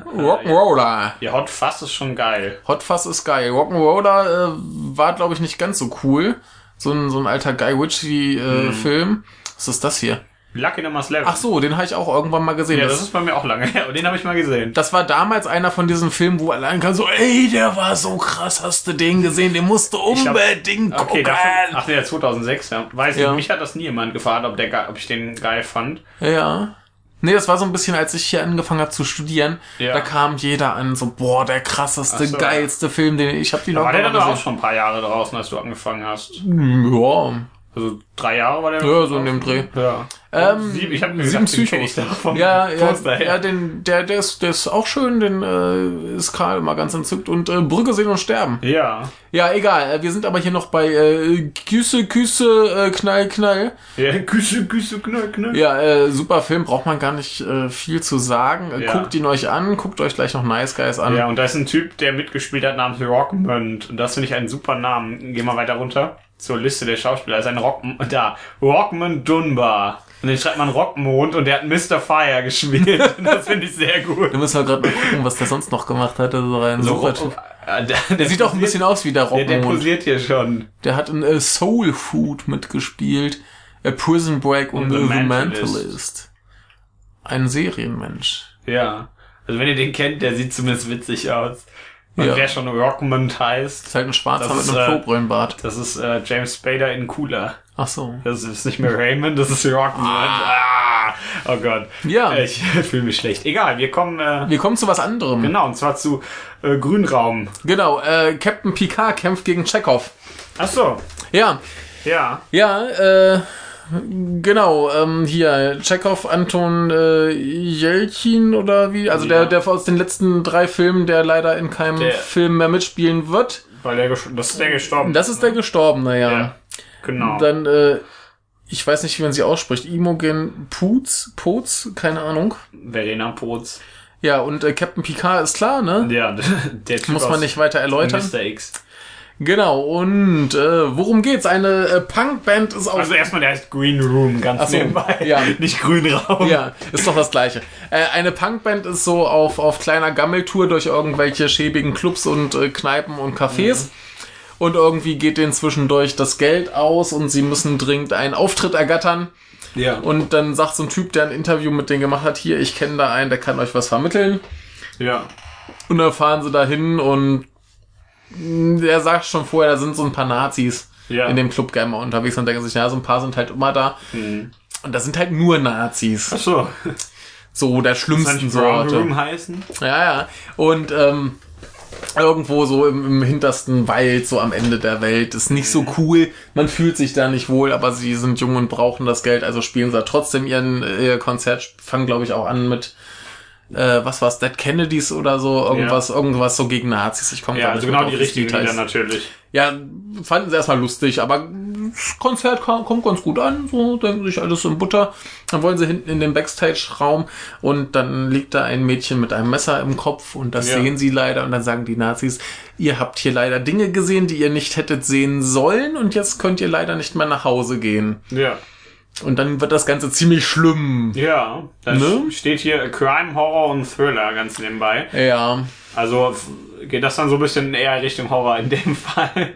Rock'n'Roller. Ja, Hot Fuzz ist schon geil. Hot Fuzz ist geil. Rock'n'Roller äh, war, glaube ich, nicht ganz so cool. So ein, so ein alter Guy Ritchie-Film. Was ist das hier? Lucky Number 11. Ach so, den habe ich auch irgendwann mal gesehen. ja, das, das ist bei mir auch lange her. Und den habe ich mal gesehen. das war damals einer von diesen Filmen, wo allein kann so, ey, der war so krass, hast du den gesehen? Den musst du glaub- unbedingt Okay, gucken. davon, ach nee, 2006, ja. Weiß Ja. nicht, mich hat das nie jemand gefragt, ob, der, ob ich den geil fand. Ja. Nee, das war so ein bisschen, als ich hier angefangen habe zu studieren. Ja. Da kam jeder an, so, boah, der krasseste, so. geilste Film, den ich habe die noch War der dann auch schon ein paar Jahre draußen, als du angefangen hast? Ja, Also drei Jahre war der? ja, so in dem Dreh. Ja. Ähm, Sieben, ich habe mir sieben den kenn Psychos. doch vom Ja, ja, her. ja, den, der, der ist, der ist auch schön, den äh, ist Karl immer ganz entzückt und äh, Brücke sehen und sterben. Ja. Ja, egal. äh, Wir sind aber hier noch bei äh, Küsse, Küsse, äh, Knall, Knall. Ja, Küsse, Küsse, Knall, Knall. Ja, äh, super Film, braucht man gar nicht äh, viel zu sagen. Äh, Ja. Guckt ihn euch an, guckt euch gleich noch Nice Guys an. Ja, und da ist ein Typ, der mitgespielt hat namens Rockmond. Und das finde ich einen super Namen. Geh mal weiter runter zur Liste der Schauspieler. Da ist ein Rock, da, Rockmond Dunbar. Und den schreibt man Rockmond und der hat Mr. Fire gespielt. Und das finde ich sehr gut. Wir müssen ja gerade mal gucken, was der sonst noch gemacht hat. Also rein So, Rock- Typ. äh, der, Der sieht auch ein bisschen aus wie der Der, der Rockmond. posiert hier schon. Der hat in äh, Soul Food mitgespielt. A Prison Break und, Und The The Mentalist. Mentalist. Ein Serienmensch. Ja. Also wenn ihr den kennt, der sieht zumindest witzig aus. Und Ja. wer schon Rockmond heißt, Ist halt ein Schwarzer Das mit ist, einem äh, Klobrillenbart. das ist äh, James Spader in Cooler. Ach so. Das ist nicht mehr Raymond, das ist Rockmond. Ah. Oh Gott. Ja. Ich fühle mich schlecht. Egal, wir kommen äh, Wir kommen zu was anderem. genau und zwar zu äh, Grünraum. Genau, äh, Captain Picard kämpft gegen Chekhov. Ach so. Ja, Ja. ja, äh, genau, ähm, hier, Chekhov, Anton äh, Jelchin oder wie, also Ja. der, der aus den letzten drei Filmen, der leider in keinem Der- Film mehr mitspielen wird. Weil der das ist der gestorben. Das ist der Gestorbene, ja. ja. Genau. Dann, äh, ich weiß nicht, wie man sie ausspricht, Imogen Putz, Potz, keine Ahnung. Verena Potz. Ja, und äh, Captain Picard ist klar, ne? Ja, der Typ Muss man nicht weiter erläutern. Mr. X. Genau, und äh, worum geht's? Eine äh, Punkband ist auf Also erstmal, der heißt Green Room, ganz so, nebenbei. ja. Nicht Grünraum. Ja, ist doch das Gleiche. Äh, eine Punkband ist so auf, auf kleiner Gammeltour durch irgendwelche schäbigen Clubs und äh, Kneipen und Cafés. Und irgendwie geht denen zwischendurch das Geld aus und sie müssen dringend einen Auftritt ergattern. Ja. Und dann sagt so ein Typ, der ein Interview mit denen gemacht hat, hier, ich kenne da einen, der kann euch was vermitteln. ja. Und dann fahren sie dahin und der sagt schon vorher, da sind so ein paar Nazis Ja. in dem Club gerne mal unterwegs und denken sich, ja, so ein paar sind halt immer da. Und das sind halt nur Nazis. Ach so. So der schlimmsten Brown Sorte. Room heißen? Ja, ja. Und ähm, irgendwo so im, im hintersten Wald, so am Ende der Welt, ist nicht so cool. Man fühlt sich da nicht wohl, aber sie sind jung und brauchen das Geld, also spielen sie da trotzdem ihren ihr Konzert, fangen glaube ich auch an mit äh, was war's, Dead Kennedys oder so, irgendwas, irgendwas so gegen Nazis. Ich komme Ja, also genau die richtigen. Lieder natürlich. Ja, fanden sie erstmal lustig, aber das Konzert kam, kommt ganz gut an, so denken sich alles in Butter. Dann wollen sie hinten in den Backstage-Raum und dann liegt da ein Mädchen mit einem Messer im Kopf und das Ja. sehen sie leider und dann sagen die Nazis, ihr habt hier leider Dinge gesehen, die ihr nicht hättet sehen sollen und jetzt könnt ihr leider nicht mehr nach Hause gehen. Ja. Und dann wird das Ganze ziemlich schlimm. Ja. Da Ne? steht hier Crime, Horror und Thriller ganz nebenbei. Ja. Also geht das dann so ein bisschen eher Richtung Horror in dem Fall.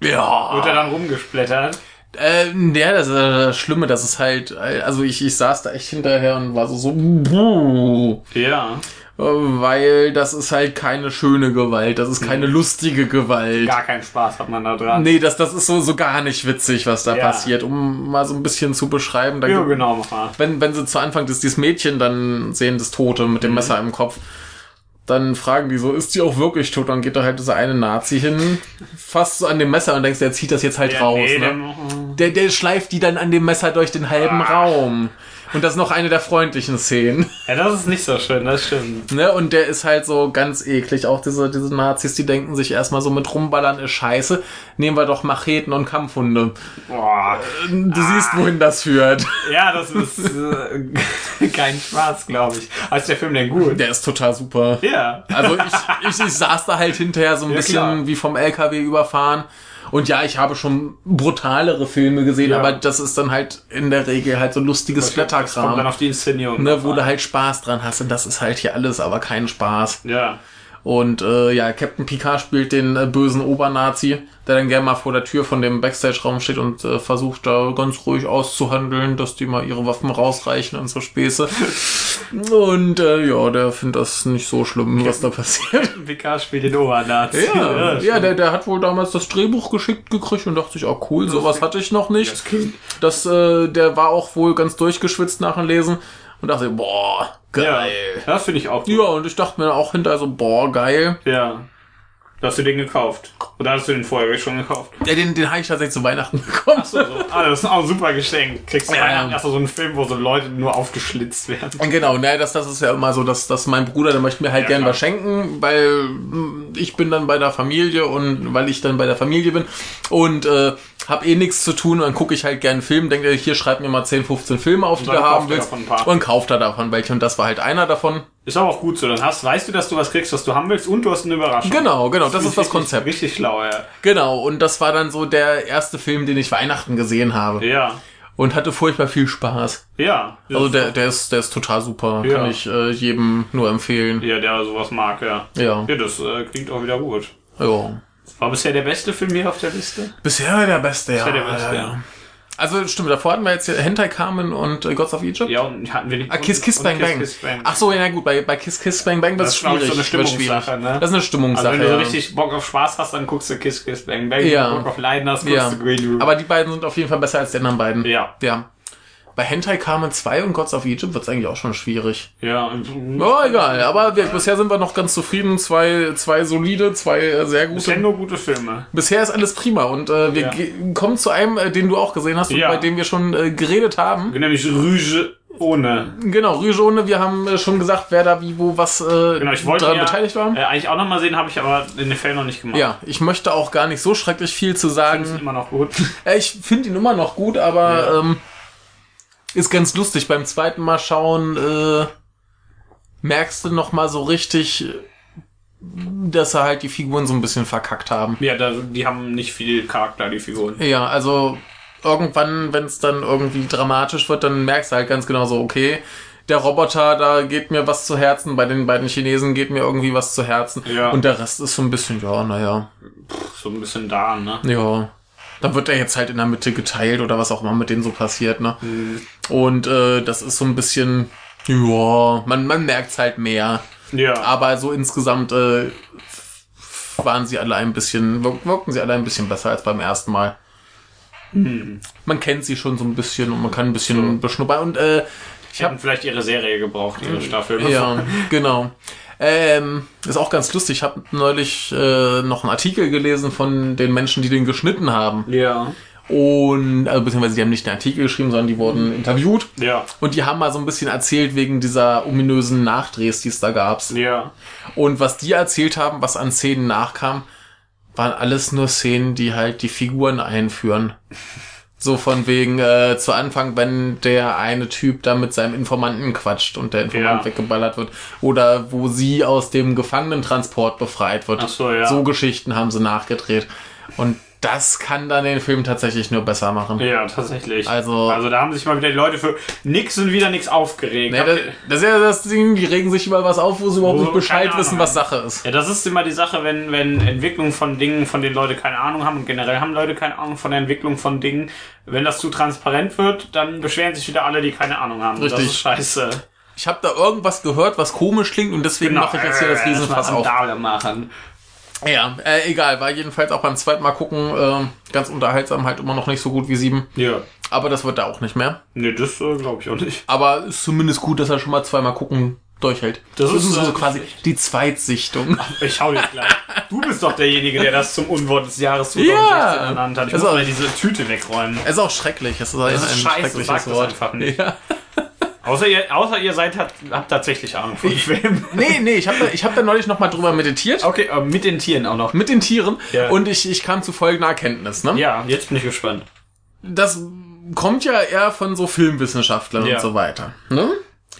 Ja. Wird er dann rumgesplättert? Äh, ja, das ist das Schlimme, das ist halt, äh, also ich, ich saß da echt hinterher und war so so, buh. Ja. Weil das ist halt keine schöne Gewalt, das ist keine lustige Gewalt. Gar keinen Spaß hat man da dran. Nee, das, das ist so, so gar nicht witzig, was da Ja. passiert. Um mal so ein bisschen zu beschreiben, da Ja, genau, mal. wenn, wenn sie zu Anfang das, dieses Mädchen dann sehen, das Tote mit dem Mhm. Messer im Kopf, dann fragen die so, ist die auch wirklich tot? Dann geht da halt dieser eine Nazi hin, fasst so an dem Messer und denkst, der zieht das jetzt halt Ja, raus. nee, ne? der, der schleift die dann an dem Messer durch den halben Ah. Raum. Und das ist noch eine der freundlichen Szenen. Ja, das ist nicht so schön, das stimmt. Ne? Und der ist halt so ganz eklig. Auch diese, diese Nazis, die denken sich erstmal so mit rumballern ist scheiße. Nehmen wir doch Macheten und Kampfhunde. Boah. Du siehst, wohin das führt. Ja, das ist äh, kein Spaß, glaube ich. Aber ist der Film denn gut? Der ist total super. Ja. Also ich, ich, ich saß da halt hinterher so ein Ja, bisschen klar. wie vom LKW überfahren Und ja, ich habe schon brutalere Filme gesehen, Ja. aber das ist dann halt in der Regel halt so lustiges Das kommt dann Blätterkram. auf die Inszenierung. Ne, wo an. du halt Spaß dran hast. Und das ist halt hier alles, aber kein Spaß. Ja. Und äh, ja, Captain Picard spielt den äh, bösen Obernazi, der dann gerne mal vor der Tür von dem Backstage-Raum steht und äh, versucht da ganz ruhig auszuhandeln, dass die mal ihre Waffen rausreichen und so Späße. und äh, ja, der findet das nicht so schlimm, was da passiert. Picard spielt den Obernazi. Ja, ja schon. der, der hat wohl damals das Drehbuch geschickt gekriegt und dachte sich, oh cool, sowas hatte ich noch nicht. Das, äh, der war auch wohl ganz durchgeschwitzt nach dem Lesen und dachte, boah, Ja, geil. das finde ich auch gut. Ja, und ich dachte mir auch hinterher so, boah, geil. Ja. Da hast du den gekauft. Oder hast du den vorher schon gekauft? Ja, den, den habe ich tatsächlich zu Weihnachten bekommen. So, so. Ah, das ist auch ein super Geschenk. Kriegst du Ja, Weihnachten ja. erst so einen Film, wo so Leute nur aufgeschlitzt werden. Genau, ne, das, das ist ja immer so, dass, dass mein Bruder, der möchte mir halt Ja, gern klar. was schenken, weil mm, ich bin dann bei der Familie und weil ich dann bei der Familie bin und äh, hab eh nichts zu tun, dann gucke ich halt gern einen Film, denke, hier schreib mir mal 10, 15 Filme auf, die du haben willst davon ein paar. und kauft er davon welche und das war halt einer davon. Ist aber auch gut so. Dann hast, weißt du, dass du was kriegst, was du haben willst und du hast eine Überraschung. Genau, genau, das ist das richtig, Konzept. Richtig schlau, ja. Genau, und das war dann so der erste Film, den ich Weihnachten gesehen habe Ja. und hatte furchtbar viel Spaß. Ja. Also der, der ist, der ist total super, Ja. kann ich äh, jedem nur empfehlen. ja, der sowas mag, ja. Ja, Ja, das äh, klingt auch wieder gut. ja. War bisher der beste Film hier auf der Liste? Bisher der beste, ja. Bisher der beste, ja, ja. Also stimmt, davor hatten wir jetzt hier Hentai Carmen und äh, Gods of Egypt. Ja, und hatten wir nicht. Ah, Kiss Kiss Bang Kiss, Bang. Kiss, Bang. Ach so, ja gut, bei, bei Kiss Kiss Bang Bang Das es ist, schwierig. so eine. Stimmungssache, ne? Das ist eine Stimmungssache, Also wenn du so ja. richtig Bock auf Spaß hast, dann guckst du Kiss Kiss Bang Bang. Ja. Wenn du Bock auf Leiden hast, guckst ja. du Green Room. Aber die beiden sind auf jeden Fall besser als die anderen beiden. ja. Ja. Bei Hentai Carmen 2 und Gods of Egypt wird es eigentlich auch schon schwierig. Ja. und- Oh, egal. Aber wir, bisher sind wir noch ganz zufrieden. Zwei, zwei solide, zwei äh, sehr gute. Bisher nur gute Filme. Bisher ist alles prima und äh, wir Ja. kommen zu einem, äh, den du auch gesehen hast und Ja. bei dem wir schon äh, geredet haben. Nämlich Rüge ohne. Genau, Rüjone, wir haben äh, schon gesagt, wer da wie wo was äh, Genau, ich wollte daran ja, beteiligt war. Äh, eigentlich auch nochmal sehen, habe ich aber in den Film noch nicht gemacht. Ja, ich möchte auch gar nicht so schrecklich viel zu sagen. immer noch gut. Äh, ich finde ihn immer noch gut, aber Ja. ähm, ist ganz lustig. Beim zweiten Mal schauen äh, merkst du noch mal so richtig, dass sie halt die Figuren so ein bisschen verkackt haben. ja, da, die haben nicht viel Charakter, die Figuren. Ja, also irgendwann, wenn es dann irgendwie dramatisch wird, dann merkst du halt ganz genau so, okay, der Roboter, da geht mir was zu Herzen, bei den beiden Chinesen geht mir irgendwie was zu Herzen. Ja. Und der Rest ist so ein bisschen, ja, naja, So ein bisschen da, ne? ja. Dann wird er jetzt halt in der Mitte geteilt oder was auch immer mit denen so passiert, ne? Und äh, das ist so ein bisschen, ja, man, man merkt's halt mehr. Ja. Aber so insgesamt äh, waren sie alle ein bisschen, wirk- wirkten sie alle ein bisschen besser als beim ersten Mal. Man kennt sie schon so ein bisschen und man kann ein bisschen beschnuppern. Und äh, ich habe vielleicht ihre Serie gebraucht, ihre Staffel. ja, genau. Ähm, ist auch ganz lustig. Ich habe neulich äh, noch einen Artikel gelesen von den Menschen, die den geschnitten haben. Ja. Und, also beziehungsweise die haben nicht einen Artikel geschrieben, sondern die wurden interviewt. Ja. Und die haben mal so ein bisschen erzählt wegen dieser ominösen Nachdrehs, die es da gab. Ja. Und was die erzählt haben, was an Szenen nachkam, waren alles nur Szenen, die halt die Figuren einführen. So von wegen äh, zu Anfang, wenn der eine Typ da mit seinem Informanten quatscht und der Informant Ja. weggeballert wird. Oder wo sie aus dem Gefangenentransport befreit wird. Ach so, ja. So Geschichten haben sie nachgedreht. Und das kann dann den Film tatsächlich nur besser machen. Ja, tatsächlich. Also- also da haben sich mal wieder die Leute für nix und wieder nix aufgeregt. Nee, das, das ist ja das Ding, die regen sich über was auf, wo sie überhaupt nicht Bescheid wissen, was. Sache ist. Ja, das ist immer die Sache, wenn, wenn Entwicklung von Dingen, von denen Leute keine Ahnung haben und generell haben Leute keine Ahnung von der Entwicklung von Dingen. Wenn das zu transparent wird, dann beschweren sich wieder alle, die keine Ahnung haben. Das Richtig. ist scheiße. Ich habe da irgendwas gehört, was komisch klingt und deswegen mache ich jetzt hier das Äh, Riesenfass mal auf. Randale machen. Ja, äh, egal, war jedenfalls auch beim zweiten Mal gucken äh, ganz unterhaltsam, halt immer noch nicht so gut wie sieben. Ja. Aber das wird da auch nicht mehr. Nee, das äh, glaube ich auch nicht. Aber ist zumindest gut, dass er schon mal zweimal gucken durchhält. Das ist, so äh, quasi die Zweitsichtung. Ich schau dich gleich. Du bist doch derjenige, der das zum Unwort des Jahres Ja. 2016 ernannt hat. Ich Ist muss auch- mal diese Tüte wegräumen. Es ist auch schrecklich. Es ist, ein, ist ein scheiße, schreckliches das Wort. einfach nicht. Ja. Außer ihr, außer ihr seid, habt, habt tatsächlich Ahnung von Filmen. Nee, nee, ich habe da, ich hab da neulich noch mal drüber meditiert. Okay, äh, mit den Tieren auch noch. Mit den Tieren. Ja. Und ich, ich kam zu folgender Erkenntnis. Ne? Ja, jetzt bin ich gespannt. Das kommt ja eher von so Filmwissenschaftlern Ja. und so weiter. Ne?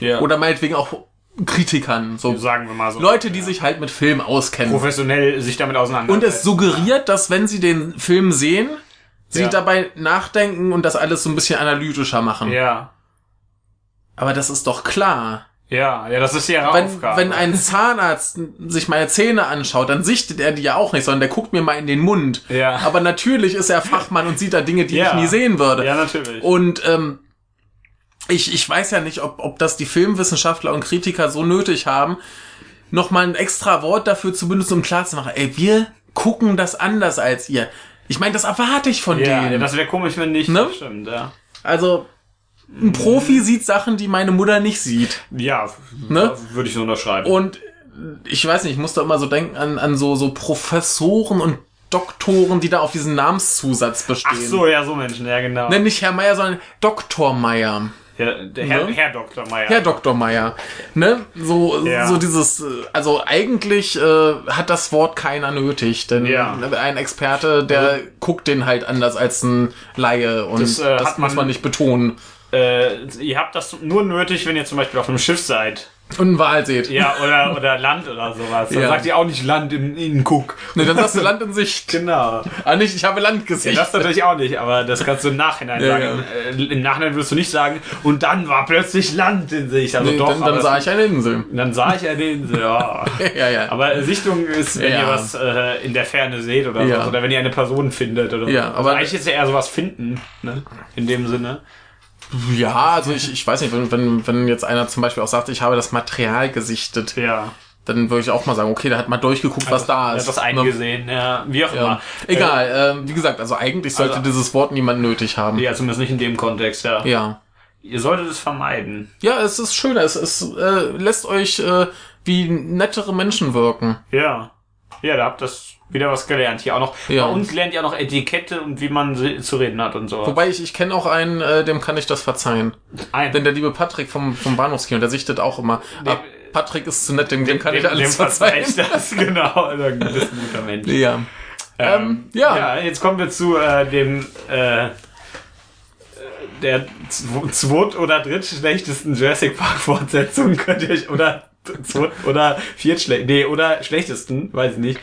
Ja. Oder meinetwegen auch Kritikern, so Sagen wir mal so. Leute, die sich halt mit Film auskennen. professionell sich damit auseinandersetzen. Und es suggeriert, dass wenn sie den Film sehen, sie Ja. dabei nachdenken und das alles so ein bisschen analytischer machen. Ja. Aber das ist doch klar. Ja, ja, das ist ihre Wenn, Aufgabe. wenn ein Zahnarzt sich meine Zähne anschaut, dann sichtet er die ja auch nicht, sondern der guckt mir mal in den Mund. Ja. Aber natürlich ist er Fachmann und sieht da Dinge, die Ja. ich nie sehen würde. ja, natürlich. Und ähm, ich, ich weiß ja nicht, ob, ob das die Filmwissenschaftler und Kritiker so nötig haben, nochmal ein extra Wort dafür zu benutzen, um klarzumachen, ey, wir gucken das anders als ihr. Ich meine, das erwarte ich von ja, denen. ja, das wäre komisch, wenn nicht. Ne? Das stimmt, ja. also, ein Profi sieht Sachen, die meine Mutter nicht sieht. Ja, Ne? würde ich so unterschreiben. Und ich weiß nicht, ich muss da immer so denken an, an so, so Professoren und Doktoren, die da auf diesen Namenszusatz bestehen. Ach so, ja, so Menschen, ja, genau. Nenn nicht Herr Meier, sondern Doktor Meier. Ja, der Herr, Ne? Herr Dr. Meier. Herr Dr. Meier. Ne? So, Ja. so dieses, also eigentlich äh, hat das Wort keiner nötig, denn Ja. ein Experte, der guckt den halt anders als ein Laie und Das, das, äh, muss man- man nicht betonen. Äh, ihr habt das nur nötig, wenn ihr zum Beispiel auf einem Schiff seid. Und einen Wal seht. Ja, oder, oder Land oder sowas. Dann Ja. sagt ihr auch nicht Land in, in Cook. Ne, dann sagst du Land in Sicht. Genau. Ah, nicht, ich habe Land Ja, gesehen. das natürlich auch nicht, aber das kannst du im Nachhinein Ja, sagen. Äh, Im Nachhinein wirst du nicht sagen, und dann war plötzlich Land in sich. Also nee, doch, dann, dann sah ich eine Insel. dann sah ich eine Insel, ja. Ja, ja. Aber Sichtung ist, wenn Ja. ihr was äh, in der Ferne seht oder Ja. so, oder wenn ihr eine Person findet oder Ja, so. Also aber- eigentlich ist ja eher sowas finden, ne? In dem Sinne. Ja, also ich, ich weiß nicht, wenn, wenn, wenn jetzt einer zum Beispiel auch sagt, ich habe das Material gesichtet, Ja. dann würde ich auch mal sagen, okay, der hat mal durchgeguckt, was da ist. hat das Ne? eingesehen, ja. Wie auch Ja. immer. Egal, ähm, wie gesagt, also eigentlich sollte Also- dieses Wort niemand nötig haben. Äh, ja, zumindest nicht in dem Kontext, ja. Ja. Ihr solltet es vermeiden. Ja, es ist schöner, es, es äh, lässt euch äh, wie nettere Menschen wirken. Ja. Ja, da habt ihr wieder was gelernt. Hier auch noch. Ja. Bei uns lernt ihr auch noch Etikette und wie man zu reden hat und so. Wobei ich, ich kenne auch einen, äh, dem kann ich das verzeihen. Ein, Denn der liebe Patrick vom, vom Bahnhofskino, der sichtet auch immer. Ah, Patrick ist zu nett, dem, dem kann ich dem, alles dem verzeih verzeihen. ich das, genau. Also, du bist ein guter Mensch. Ja. Ähm, ja. ja, jetzt kommen wir zu äh, dem äh, der zw- zweit- oder drittschlechtesten Jurassic Park Fortsetzung könnt ihr euch oder zweit- oder viertschlecht nee oder schlechtesten, weiß ich nicht.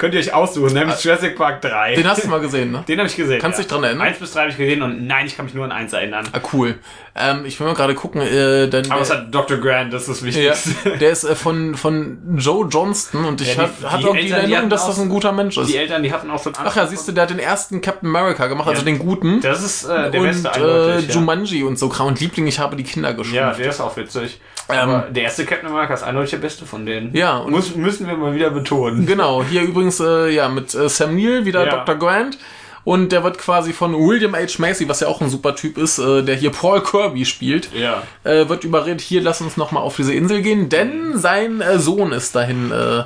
Könnt ihr euch aussuchen, nämlich Jurassic Park 3. Ah. Den hast du mal gesehen, ne? Den habe ich gesehen. Kannst ja. dich dran erinnern? Eins bis drei habe ich gesehen und nein, ich kann mich nur an eins erinnern. Ah, cool. Ähm, ich will mal gerade gucken, äh, denn Aber es hat Dr. Grant, das ist das ja, Wichtigste. der ist äh, von, von Joe Johnston und ich Ja, die- hab- hatte die auch die Eltern, die Erinnerung, dass das ein guter Mensch ist. Die Eltern, die hatten auch so einen Ach ja, siehst du, der hat den ersten Captain America gemacht, also den guten. Das ist äh, der und beste äh, ja. Jumanji und so Kram. Und Liebling, ich habe die Kinder Ja, geschrumpft. der ist auch witzig. Ähm, der erste Captain America ist eindeutig der beste von denen. Ja, und- Muss, müssen wir mal wieder betonen. Genau, hier übrigens äh, ja mit äh, Sam Neill, wieder Ja. Dr. Grant. Und der wird quasi von William H. Macy, was ja auch ein super Typ ist, äh, der hier Paul Kirby spielt, Ja. äh, wird überredet, hier lass uns noch mal auf diese Insel gehen, denn sein äh, Sohn ist dahin äh,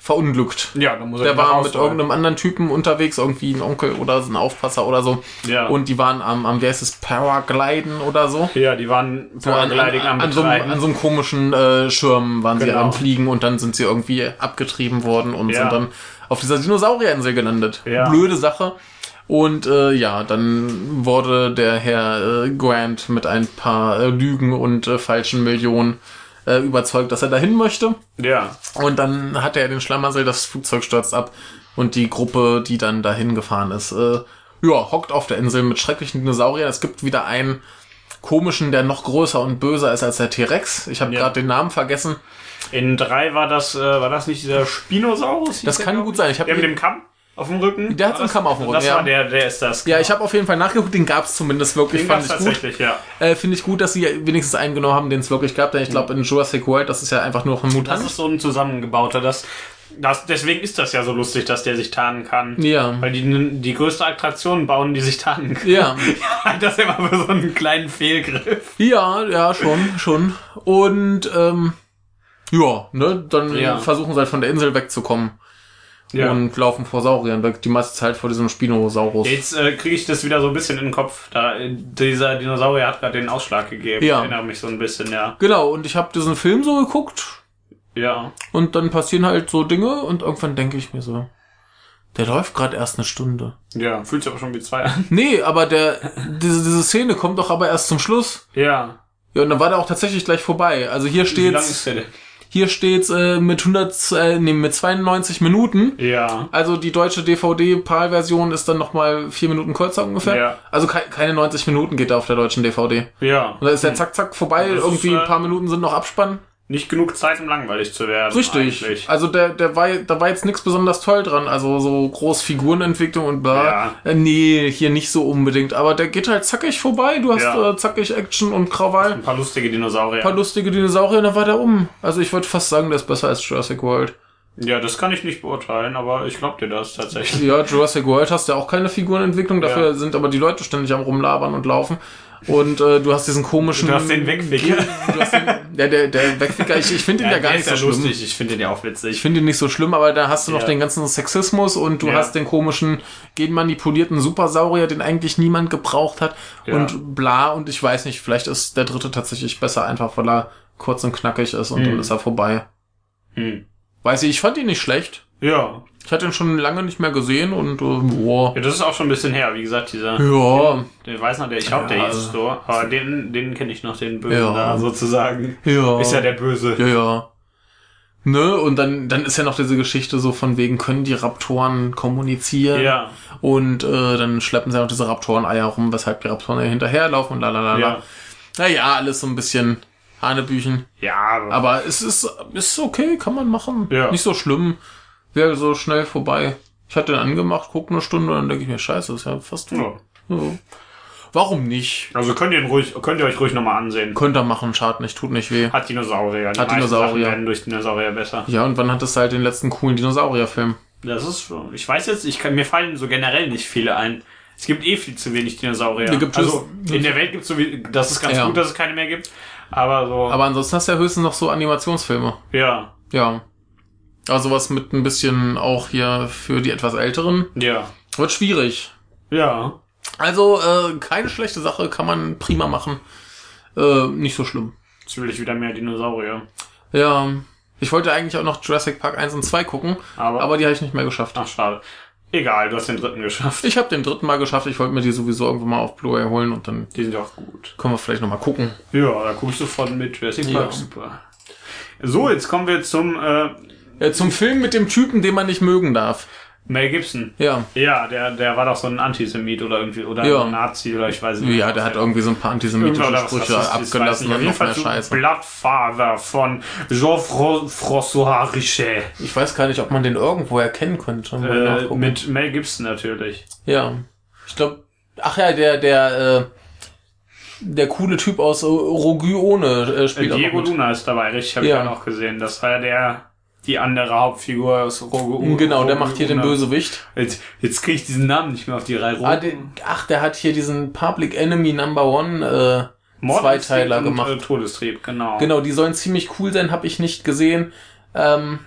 verunglückt. Ja, dann muss er Der war mit irgendeinem anderen Typen unterwegs, irgendwie ein Onkel oder so ein Aufpasser oder so. Ja. Und die waren am, am wie heißt es, Paragliden oder so. Ja, die waren So an, an, am an, so einem, an so einem komischen äh, Schirm waren sie Genau. am Fliegen und dann sind sie irgendwie abgetrieben worden und Ja. sind dann auf dieser Dinosaurierinsel gelandet. Ja. Blöde Sache. Und äh, ja, dann wurde der Herr äh, Grant mit ein paar äh, Lügen und äh, falschen Millionen äh, überzeugt, dass er dahin möchte. Ja. Und dann hatte er den Schlamassel, das Flugzeug stürzt ab und die Gruppe, die dann dahin gefahren ist, äh, ja, hockt auf der Insel mit schrecklichen Dinosauriern. Es gibt wieder einen komischen, der noch größer und böser ist als der T-Rex. Ich habe Ja. gerade den Namen vergessen. In drei war das, äh, war das nicht dieser Spinosaurus? Das kann gut sein. Ich hab der mit dem Kamm auf dem Rücken? Der hat so einen das- Kamm auf dem Rücken, Das ja. war der, der ist das. Ja, ich habe auf jeden Fall nachgeguckt, den gab es zumindest wirklich, Den fand ich gut. tatsächlich, ja. Äh, Finde ich gut, dass sie wenigstens einen genommen haben, den es wirklich gab, denn ich glaube in Jurassic World, das ist ja einfach nur noch ein Das Mutant. ist so ein zusammengebauter, das, das, deswegen ist das ja so lustig, dass der sich tarnen kann. Ja. Weil die, die größte Attraktion bauen, die sich tarnen können. Ja. das ist immer so einen kleinen Fehlgriff. Ja, ja, schon, schon. Und ähm, ja, ne, dann Ja. versuchen sie halt von der Insel wegzukommen Ja. und laufen vor Sauriern weg. Die meiste Zeit vor diesem Spinosaurus. Jetzt äh, kriege ich das wieder so ein bisschen in den Kopf. Da, äh, dieser Dinosaurier hat gerade den Ausschlag gegeben. Ja. Ich erinnere mich so ein bisschen, ja. Genau, und ich habe diesen Film so geguckt Ja. und dann passieren halt so Dinge und irgendwann denke ich mir so, der läuft gerade erst eine Stunde. Ja, fühlt sich aber schon wie zwei an. Nee, aber der diese, diese Szene kommt doch aber erst zum Schluss. Ja. Ja, und dann war der auch tatsächlich gleich vorbei. Also hier Wie lang ist der denn? Hier steht's äh, mit 100, äh, nee, mit 92 Minuten. Ja. Also die deutsche DVD-PAL-Version ist dann nochmal vier Minuten kürzer ungefähr. Ja. Also kei keine 90 Minuten geht da auf der deutschen DVD. Ja. Und da ist der zack zack vorbei, Das ist, irgendwie äh, ein paar Minuten sind noch Abspann. Nicht genug Zeit, um langweilig zu werden. Richtig. Eigentlich. Also der, der war, da war jetzt nichts besonders toll dran. Also so groß Figurenentwicklung und bla. Ja. Äh, nee, hier nicht so unbedingt. Aber der geht halt zackig vorbei. Du hast Ja. äh, zackig Action und Krawall. Ein paar lustige Dinosaurier. Ein paar lustige Dinosaurier und dann war der um. Also ich würde fast sagen, der ist besser als Jurassic World. ja, das kann ich nicht beurteilen, aber ich glaub dir das tatsächlich. Ja, Jurassic World hast ja auch keine Figurenentwicklung, dafür Ja. sind aber die Leute ständig am rumlabern und laufen. Und äh, du hast diesen komischen. Du hast den Wegficker. Du hast den, der, der, der Wegficker, ich, ich finde ihn ja, gar der nicht ist so ja schlimm. lustig. Ich finde den ja auch witzig. Ich finde ihn nicht so schlimm, aber da hast du noch Ja. den ganzen Sexismus und du Ja. hast den komischen, genmanipulierten Supersaurier, den eigentlich niemand gebraucht hat Ja. und bla und ich weiß nicht, vielleicht ist der dritte tatsächlich besser, einfach weil er kurz und knackig ist und Hm. dann ist er vorbei. Hm. Weiß ich, ich fand ihn nicht schlecht. Ja. Ich hatte ihn schon lange nicht mehr gesehen und äh, boah. ja, das ist auch schon ein bisschen her. Wie gesagt, dieser... Ja, Der weiß noch, der, ich glaube, Ja, der hieß so. Aber den, den kenne ich noch, den Bösen Ja. da sozusagen. ja. Ist ja der Böse. Ja, ja. Ne, und dann, dann ist ja noch diese Geschichte so von wegen, können die Raptoren kommunizieren? Ja. Und äh, dann schleppen sie auch diese Raptoren-Eier rum, weshalb die Raptoren ja hinterherlaufen und lalala. Ja. Naja, alles so ein bisschen Hanebüchen. Ja, aber Aber es ist, ist okay, kann man machen. Ja. Nicht so schlimm. Wäre so schnell vorbei. Ich hatte den angemacht, guck eine Stunde und dann denke ich mir, scheiße, ist ja fast ja. ja. Warum nicht? Also könnt ihr, ihn ruhig, könnt ihr euch ruhig nochmal ansehen. Könnt ihr machen, schadet nicht, tut nicht weh. Hat Dinosaurier. Die Hat Dinosaurier. Werden durch Dinosaurier besser. Ja, und wann hattest du halt den letzten coolen Dinosaurierfilm? Das ist. Ich weiß jetzt, ich kann, mir fallen so generell nicht viele ein. Es gibt eh viel zu wenig Dinosaurier. Gibt also es- in der Welt gibt es so wie, das ist ganz Ja. gut, dass es keine mehr gibt. Aber so, Aber ansonsten hast du ja höchstens noch so Animationsfilme. ja, Ja. Also was mit ein bisschen auch hier für die etwas Älteren. ja, Wird schwierig. ja. Also äh, keine schlechte Sache, kann man prima machen. Äh, nicht so schlimm. Jetzt will ich wieder mehr Dinosaurier. Ja. Ich wollte eigentlich auch noch Jurassic Park 1 und 2 gucken, Aber, aber die habe ich nicht mehr geschafft. ach schade. Egal, du hast den dritten geschafft. Ich habe den dritten Mal geschafft. Ich wollte mir die sowieso irgendwann mal auf Blu-ray holen und dann Die sind ja auch gut. können wir vielleicht noch mal gucken. Ja, da guckst du von mit Jurassic Ja. Park, super. So, jetzt kommen wir zum äh, Ja, zum Film mit dem Typen, den man nicht mögen darf. Mel Gibson. Ja. Ja, der, der war doch so ein Antisemit oder irgendwie, oder Ja. ein Nazi oder ich weiß nicht. Ja, der hat irgendwie so ein paar antisemitische Sprüche weiß abgelassen und noch mehr Scheiße. Blattfather von Jean-François Richet. Ich weiß gar nicht, ob man den irgendwo erkennen könnte. Äh, mit Mel Gibson natürlich. Ja. Ich glaube, ach ja, der, der, äh, der coole Typ aus äh, Rogu ohne äh, Äh, spielt Diego. Luna ist dabei, richtig, habe Ja. ich ja noch gesehen. Das war ja der, die andere Hauptfigur aus Rogue Genau, der macht hier den. Bösewicht. Jetzt, jetzt kriege ich diesen Namen nicht mehr auf die Reihe. Ah, den, ach, der hat hier diesen Public Enemy Number One äh, Zweiteiler und, gemacht. Äh, Todestrieb, genau. Genau, die sollen ziemlich cool sein, habe ich nicht gesehen. Ähm,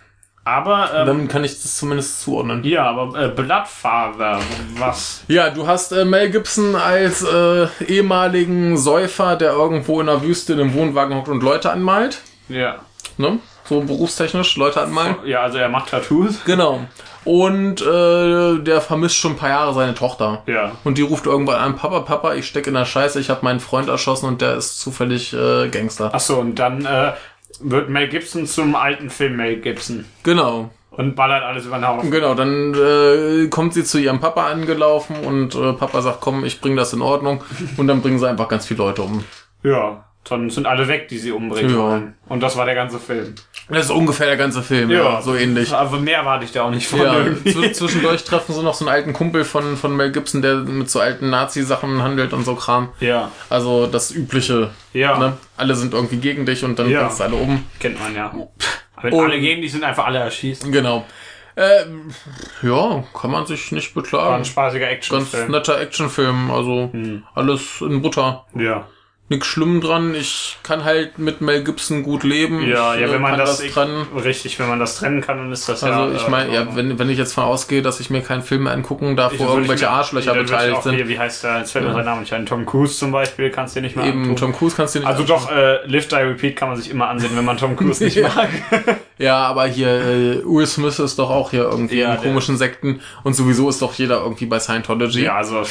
Aber, ähm, dann kann ich das zumindest zuordnen. ja, aber äh, Bloodfather, was? Ja, du hast äh, Mel Gibson als äh, ehemaligen Säufer, der irgendwo in der Wüste in einem Wohnwagen hockt und Leute anmalt. Ja. Ne? So berufstechnisch, Leute anmalen. Ja, also er macht Tattoos. Genau. Und äh, der vermisst schon ein paar Jahre seine Tochter. Ja. Und die ruft irgendwann an, Papa, Papa, ich stecke in der Scheiße, ich habe meinen Freund erschossen und der ist zufällig äh, Gangster. Achso, und dann äh, wird Mel Gibson zum alten Film Mel Gibson Genau. und ballert alles über den Haufen. Genau, dann äh, kommt sie zu ihrem Papa angelaufen und äh, Papa sagt, komm, ich bring das in Ordnung. Und dann bringen sie einfach ganz viele Leute um. Ja, dann sind alle weg, die sie umbringen Ja. wollen. Und das war der ganze Film. Das ist ungefähr der ganze Film, ja, so ähnlich. Aber mehr erwarte ich da auch nicht von Ja, irgendwie. zwischendurch treffen sie noch so einen alten Kumpel von, von Mel Gibson, der mit so alten Nazi-Sachen handelt und so Kram. Ja, Also das Übliche. ja, Ne? Alle sind irgendwie gegen dich und dann Ja. bringst du alle um. kennt man ja. Wenn Und- alle gegen die sind, einfach alle erschießen. Genau. Ähm, ja, kann man sich nicht War ein beklagen. spaßiger Ganz Actionfilm. netter Actionfilm, also Hm. alles in Butter. Ja. Nix schlimm dran. Ich kann halt mit Mel Gibson gut leben. Ja, ich, ja, äh, wenn man kann das, trennen. richtig, wenn man das trennen kann, dann ist das ja. Also ich meine, äh, ja, wenn, wenn ich jetzt von ausgehe, dass ich mir keinen Film mehr angucken darf, wo irgendwelche mir- Arschlöcher ich beteiligt auch sind. Hier, wie heißt der? Jetzt fällt mir sein Name nicht ein. Tom Cruise zum Beispiel, kannst du dir nicht mehr Eben antun. Tom Cruise kannst du nicht Also doch, äh, Live Die Repeat kann man sich immer ansehen, wenn man Tom Cruise nicht Ja. mag. Ja, aber hier, äh, Will Smith ist doch auch hier irgendwie Ja, in komischen Sekten und sowieso ist doch jeder irgendwie bei Scientology. ja, also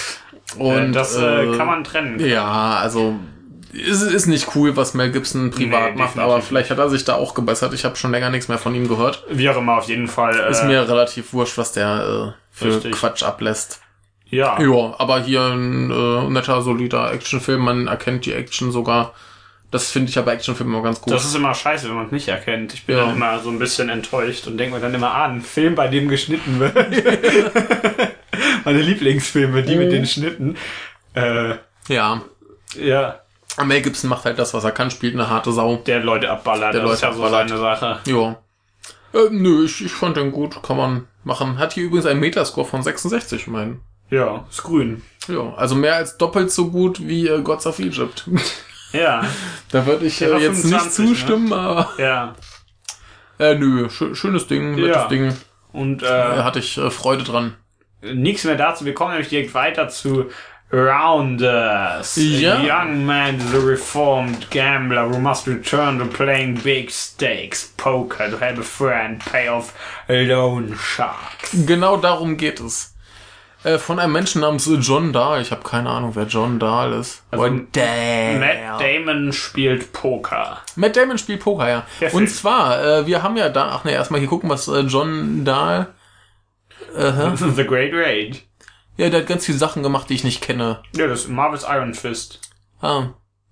und äh, das äh, äh, kann man trennen. Ja, also ist, ist nicht cool, was Mel Gibson privat Nee, macht, aber vielleicht hat er sich da auch gebessert. Ich habe schon länger nichts mehr von ihm gehört. Wie auch immer, auf jeden Fall. Äh, Ist mir relativ wurscht, was der äh, für Richtig. Quatsch ablässt. ja. Ja, aber hier ein äh, netter, solider Actionfilm. Man erkennt die Action sogar. Das finde ich ja bei Actionfilmen immer ganz gut. Das ist immer scheiße, wenn man es nicht erkennt. Ich bin Ja. dann immer so ein bisschen enttäuscht und denke mir dann immer, ah, ein Film, bei dem geschnitten wird. Meine Lieblingsfilme, die Mhm. mit den Schnitten. Äh, ja. ja, Mel Gibson macht halt das, was er kann, spielt eine harte Sau. der Leute abballert. Der das ist Leute ja so abballert. seine Sache. Ja. Äh, nö, ich, ich fand den gut. Kann man machen. Hat hier übrigens einen Metascore von 66, mein. Ja, ist grün. Ja, also mehr als doppelt so gut wie äh, Gods of Egypt. Ja, da würde ich äh, jetzt 25, nicht zustimmen, aber ja. äh, nö, schö- schönes Ding, nettes Ja. Ding. Und Da äh, hatte ich äh, Freude dran. nichts mehr dazu. Wir kommen nämlich direkt weiter zu Rounders. Ja. A young man is a reformed gambler who must return to playing big stakes poker to help a friend pay off loan sharks. Genau darum geht es. Äh, von einem Menschen namens John Dahl. Ich habe keine Ahnung, wer John Dahl ist. Also, Dahl. Matt Damon spielt Poker. Matt Damon spielt Poker, ja. Der Und Film. zwar, äh, wir haben ja da, ach ne, erstmal hier gucken, was äh, John Dahl. Äh, hä? The Great Rage. Ja, der hat ganz viele Sachen gemacht, die ich nicht kenne. Ja, das ist Marvel's Iron Fist. Ah,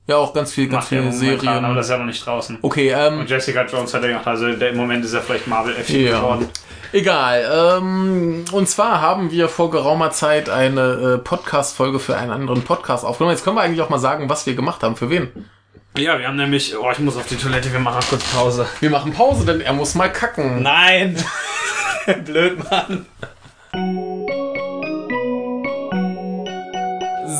ja, auch ganz viel, ganz Macht viele momentan, aber Serien. das ist ja noch nicht draußen. Okay, ähm, Und Jessica Jones hat er gemacht, also der, im Moment ist er vielleicht Marvel F Ja. geworden. egal. Ähm, und zwar haben wir vor geraumer Zeit eine äh, Podcast-Folge für einen anderen Podcast aufgenommen. Jetzt können wir eigentlich auch mal sagen, was wir gemacht haben. Für wen? Ja, wir haben nämlich, oh, ich muss auf die Toilette, wir machen kurz Pause. Wir machen Pause, denn er muss mal kacken. Nein! Blöd, Mann.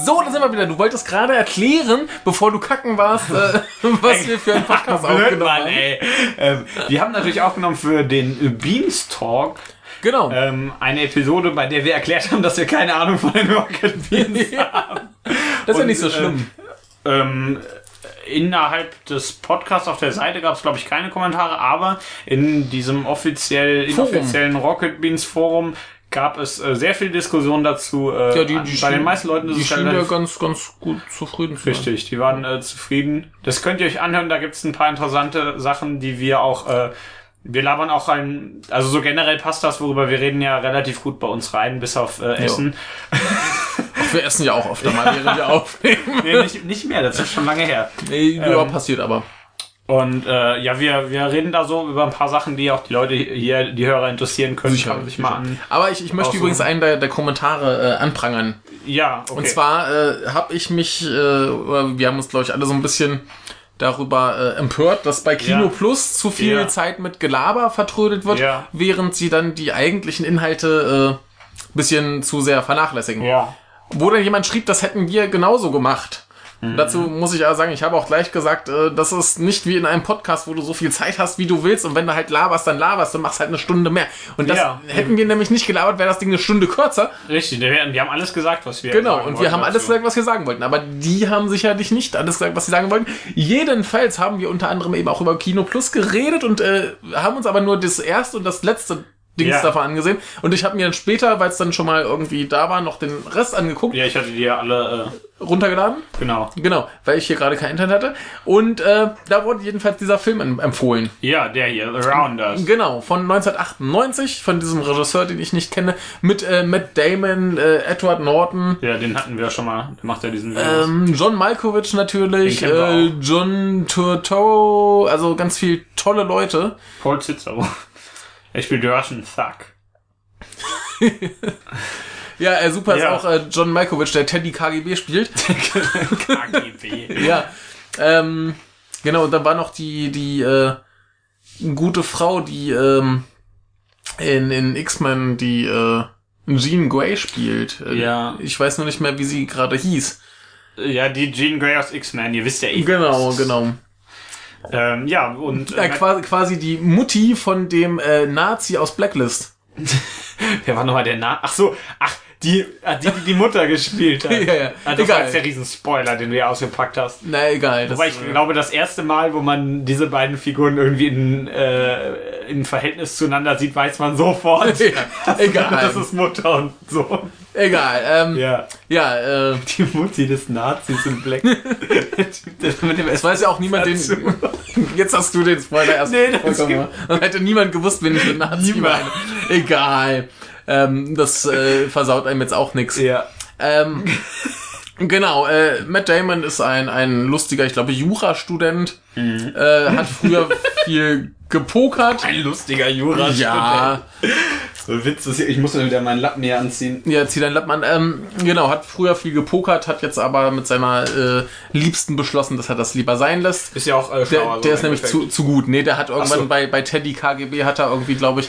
So, da sind wir wieder. Du wolltest gerade erklären, bevor du kacken warst, äh, was wir für einen Podcast aufgenommen Mann, haben. ey. Ähm, wir haben natürlich aufgenommen für den Beanstalk Genau. ähm, eine Episode, bei der wir erklärt haben, dass wir keine Ahnung von den Rocket Beans haben. das ist ja und, nicht so schlimm. Ähm, innerhalb des Podcasts auf der Seite gab es, glaube ich, keine Kommentare, aber in diesem offiziell, inoffiziellen Rocket Beans Forum gab es äh, sehr viel Diskussion dazu. Äh, ja, die, die bei den meisten Leuten ist die es schienen ja ganz, ganz gut zufrieden zu sein. Richtig, die waren äh, zufrieden. Das könnt ihr euch anhören, da gibt's ein paar interessante Sachen, die wir auch, äh, wir labern auch ein, also so generell passt das, worüber wir reden, ja relativ gut bei uns rein, bis auf äh, Essen. Wir essen ja auch öfter mal, während wir aufnehmen. Nee, nicht, nicht mehr, das ist schon lange her. Nee, ja, Ähm, passiert aber. Und äh, ja, wir, wir reden da so über ein paar Sachen, die auch die Leute hier, die Hörer interessieren können. Schauen sich mal an. Aber ich, ich möchte Aussuchen. übrigens einen der, der Kommentare äh, anprangern. Ja, okay. Und zwar äh, habe ich mich, äh, wir haben uns, glaube ich, alle so ein bisschen darüber äh, empört, dass bei Kino Ja. Plus zu viel Ja. Zeit mit Gelaber vertrödelt wird, Ja. während sie dann die eigentlichen Inhalte äh, bisschen zu sehr vernachlässigen. ja. Wo dann jemand schrieb, das hätten wir genauso gemacht. Mhm. Dazu muss ich aber sagen, ich habe auch gleich gesagt, äh, das ist nicht wie in einem Podcast, wo du so viel Zeit hast, wie du willst. Und wenn du halt laberst, dann laberst du machst halt eine Stunde mehr. Und das Ja. hätten wir nämlich nicht gelabert, wäre das Ding eine Stunde kürzer. Richtig, wir, haben alles gesagt, was wir Genau, sagen und wir haben alles dazu. gesagt, was wir sagen wollten. Aber die haben sicherlich nicht alles gesagt, was sie sagen wollten. Jedenfalls haben wir unter anderem eben auch über Kino Plus geredet und äh, haben uns aber nur das erste und das letzte Dings Ja. davon angesehen. Und ich habe mir dann später, weil es dann schon mal irgendwie da war, noch den Rest angeguckt, Ja, ich hatte die ja alle, runtergeladen. äh, genau. Genau, weil ich hier gerade kein Internet hatte. Und äh, da wurde jedenfalls dieser Film em- empfohlen. Ja, der hier, The Rounders. Genau, von 1998, von diesem Regisseur, den ich nicht kenne, mit äh, Matt Damon, äh, Edward Norton, Ja, den hatten wir schon mal. Der macht ja diesen Videos. ähm, John Malkovich natürlich, äh, John Turturro, also ganz viel tolle Leute. Paul Cicero. Er spielt Russian Thug. Ja, äh, super Ja. ist auch äh, John Malkovich, der Teddy KGB spielt. KGB. ja, ähm, genau, und dann war noch die, die, äh, gute Frau, die, ähm, in, in X-Men, die, äh, Jean Grey spielt. Äh, Ja. Ich weiß nur nicht mehr, wie sie gerade hieß. Ja, die Jean Grey aus X-Men, ihr wisst ja eh. Genau, genau. Ähm, ja, und Ja, äh, quasi, quasi die Mutti von dem äh, Nazi aus Blacklist. wer war nochmal der Na Ach so, ach, Die, ah, die, die die Mutter gespielt hat. Ja, ja. Ah, das Egal. war jetzt der Riesenspoiler, den du hier ausgepackt hast. Na egal. Das, Wobei ich glaube, das erste Mal, wo man diese beiden Figuren irgendwie in, äh, in Verhältnis zueinander sieht, weiß man sofort. Ja, egal. Das ist Mutter und Sohn. egal. Ähm, ja, Ja. äh, Die Mutti des Nazis im Black. Es weiß ja auch niemand den. Jetzt hast du den Spoiler erst. Nee, das Dann hätte niemand gewusst, wen ich mit Nazi Niemand. meine. Egal. Ähm, das äh, versaut einem jetzt auch nix. Ja. Ähm, genau, äh, Matt Damon ist ein, ein lustiger, ich glaube, Jurastudent. Äh, hat früher viel gepokert. Ein lustiger Jura. Ja, So Witz ist hier, ich muss mir wieder meinen Lappen hier anziehen. ja, zieh dein Lappen an. Ähm, genau, hat früher viel gepokert, hat jetzt aber mit seiner äh, Liebsten beschlossen, dass er das lieber sein lässt. Ist ja auch äh, Der, schlauer, so der ist nämlich zu, zu gut. Nee, der hat irgendwann so. bei, bei Teddy KGB hat er irgendwie, glaube ich,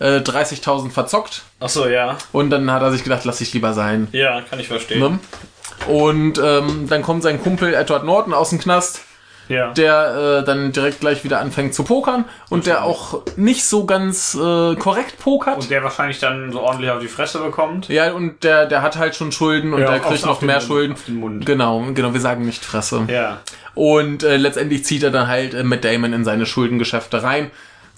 äh, 30.000 verzockt. Ach so, ja. Und dann hat er sich gedacht, lass ich lieber sein. Ja, kann ich verstehen. Ne? Und ähm, dann kommt sein Kumpel Edward Norton aus dem Knast, Ja. der äh, dann direkt gleich wieder anfängt zu pokern und der auch nicht so ganz äh, korrekt pokert. und der wahrscheinlich dann so ordentlich auf die Fresse bekommt. ja, und der, der hat halt schon Schulden und Ja, der kriegt noch mehr Mund, Schulden. auf den Mund. Genau, genau, wir sagen nicht Fresse. Ja. Und äh, letztendlich zieht er dann halt äh, mit Damon in seine Schuldengeschäfte rein,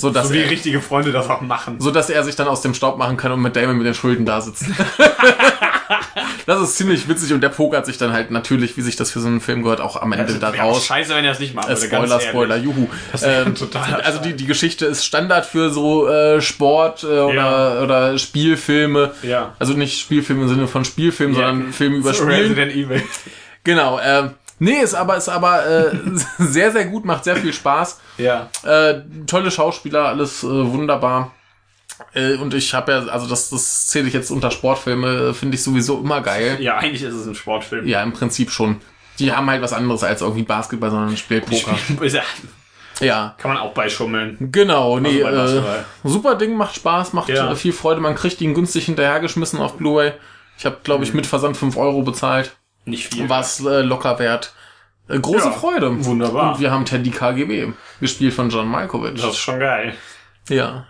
so dass So wie er, richtige Freunde das auch machen. so dass er sich dann aus dem Staub machen kann und mit Damon mit den Schulden da sitzt. das ist ziemlich witzig und der pokert sich dann halt natürlich, wie sich das für so einen Film gehört, auch am Ende da Wäre auch raus. scheiße, wenn er es nicht machen Äh, Spoiler. Spoiler, juhu. wäre Ähm, also die, die Geschichte ist Standard für so äh, Sport äh, oder, Ja. oder Spielfilme. Ja. Also nicht Spielfilme im Sinne von Spielfilm, Ja. sondern Filme über So Spielen. Resident Evil. Genau. Äh, nee, ist aber ist aber äh, sehr sehr gut, macht sehr viel Spaß. Ja. Äh, tolle Schauspieler, alles äh, wunderbar. Äh, und ich habe ja, also das, das zähle ich jetzt unter Sportfilme, äh, finde ich sowieso immer geil. Ja, eigentlich ist es ein Sportfilm. Ja, im Prinzip schon. Die haben halt was anderes als irgendwie Basketball, sondern. Ist ja- Kann man auch beischummeln. genau. Nee, bei äh, super Ding, macht Spaß, macht Ja. äh, viel Freude. Man kriegt ihn günstig hinterhergeschmissen auf Blu-ray. Ich habe, glaube Mhm. ich, mit Versand 5 Euro bezahlt. Nicht viel. War es äh, locker wert. Äh, große Ja, Freude. wunderbar. Und wir haben Teddy KGB, gespielt von John Malkovich. Das ist schon geil. Ja.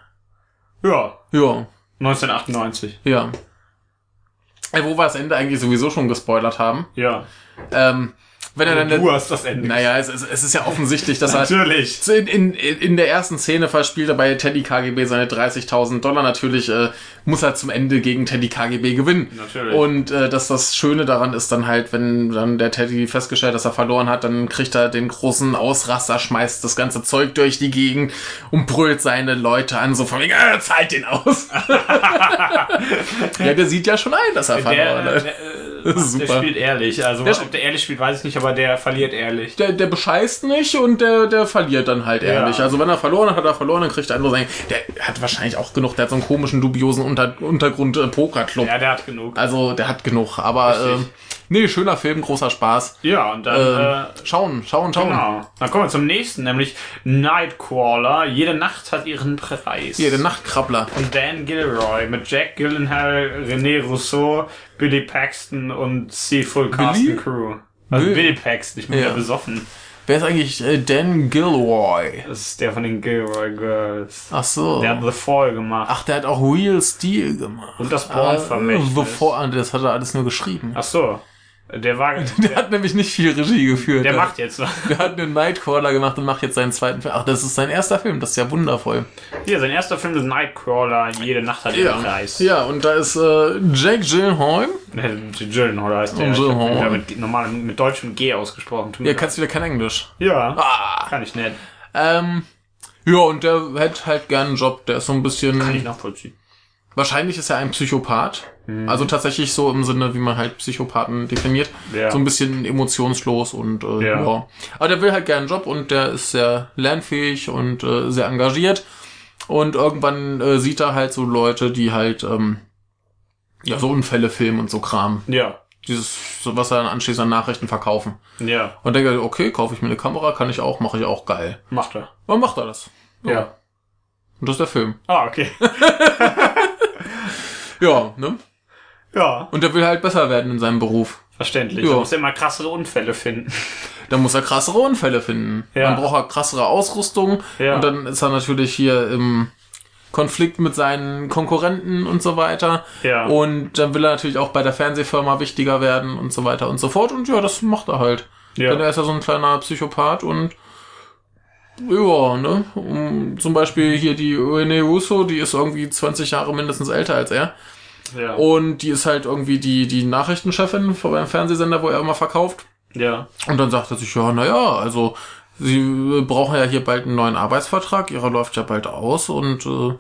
Ja. Ja. 1998. Ja. Äh, wo wir das Ende eigentlich sowieso schon gespoilert haben. Ja. Ähm, wenn er dann... Du hast das Ende. naja, es, ist- es ist ja offensichtlich, dass er... Natürlich. In, in, in der ersten Szene verspielt er bei Teddy KGB seine 30.000 Dollar. Natürlich äh, muss er zum Ende gegen Teddy KGB gewinnen. Natürlich. Und äh, dass das Schöne daran ist dann halt, wenn dann der Teddy festgestellt, dass er verloren hat, dann kriegt er den großen Ausraster, schmeißt das ganze Zeug durch die Gegend und brüllt seine Leute an, so von wegen, äh, zahlt den aus. ja, der sieht ja schon ein, dass er verloren Der, hat. der, äh, Das ist der spielt ehrlich. Also, Der ob der ehrlich spielt, weiß ich nicht, aber der verliert ehrlich. der, der bescheißt nicht und der, der verliert dann halt ehrlich. Also wenn er verloren hat, hat er verloren, dann kriegt er andere sein. Der hat wahrscheinlich auch genug, der hat so einen komischen, dubiosen Unter Untergrund äh, Pokerclub. Ja, der hat genug. Also der hat genug. Aber äh, nee, schöner Film, großer Spaß. Ja, und dann, Ähm, äh, schauen, schauen, schauen. genau. Dann kommen wir zum nächsten, nämlich Nightcrawler. Jede Nacht hat ihren Preis. Der Nachtkrabbler. Und Dan Gilroy mit Jack Gyllenhaal, René Rousseau, Billy Paxton und C Full Cast Crew. Also Bill- Paxton, ich bin Ja. besoffen. Wer ist eigentlich äh, Dan Gilroy? Das ist der von den Gilroy Girls. Ach so. Der hat The Fall gemacht. Ach, der hat auch Real Steel gemacht. Und das Äh, Born-Vermächtnis. Bevor, ah, das hat er alles nur geschrieben. Ach so. Der war, Der hat nämlich nicht viel Regie geführt. der Der- macht jetzt was. Der hat einen Nightcrawler gemacht und macht jetzt seinen zweiten Film. Ach, das ist sein erster Film. Das ist ja wundervoll. Hier, sein erster Film ist Nightcrawler. Jede Nacht hat ihren Preis. Ja, und da ist äh, Jake Gyllenhaal. Gyllenhaal heißt der. Hab Gyllenhaal. wieder mit, normal, mit deutschem G ausgesprochen. Tut Ja, kannst wieder kein Englisch. ja. Ah. Kann ich nicht. Ähm, ja, und der hätte halt gern einen Job. Der ist so ein bisschen... Kann ich nachvollziehen. Wahrscheinlich ist er ein Psychopath. Mhm. Also tatsächlich so im Sinne, wie man halt Psychopathen definiert. Ja. So ein bisschen emotionslos und äh, ja. Ja. Aber der will halt gerne einen Job und der ist sehr lernfähig und äh, sehr engagiert. Und irgendwann äh, sieht er halt so Leute, die halt ähm, ja so Unfälle filmen und so Kram. Ja. Dieses, so was er dann anschließend an Nachrichten verkaufen. Ja. Und denkt, er, okay, kaufe ich mir eine Kamera, kann ich auch, mache ich auch geil. Macht er. Wann macht er das? Ja. Und das ist der Film. Ah, okay. Ja, ne? ja. Und der will halt besser werden in seinem Beruf. Verständlich. Ja. Da muss er immer krassere Unfälle finden. Da muss er krassere Unfälle finden. Ja. Dann braucht er krassere Ausrüstung. Ja. Und dann ist er natürlich hier im, Konflikt mit seinen Konkurrenten und so weiter. Ja. Und dann will er natürlich auch bei der Fernsehfirma wichtiger werden und so weiter und so fort. Und ja, das macht er halt. Ja. Denn er ist ja so ein kleiner Psychopath und ja, ne? Um, zum Beispiel hier die Rene Russo, die ist irgendwie 20 Jahre mindestens älter als er. Ja. Und die ist halt irgendwie die, die Nachrichtenchefin vor beim Fernsehsender, wo er immer verkauft. ja. Und dann sagt er sich, ja, naja, also sie äh, brauchen ja hier bald einen neuen Arbeitsvertrag, ihrer läuft ja bald aus und äh,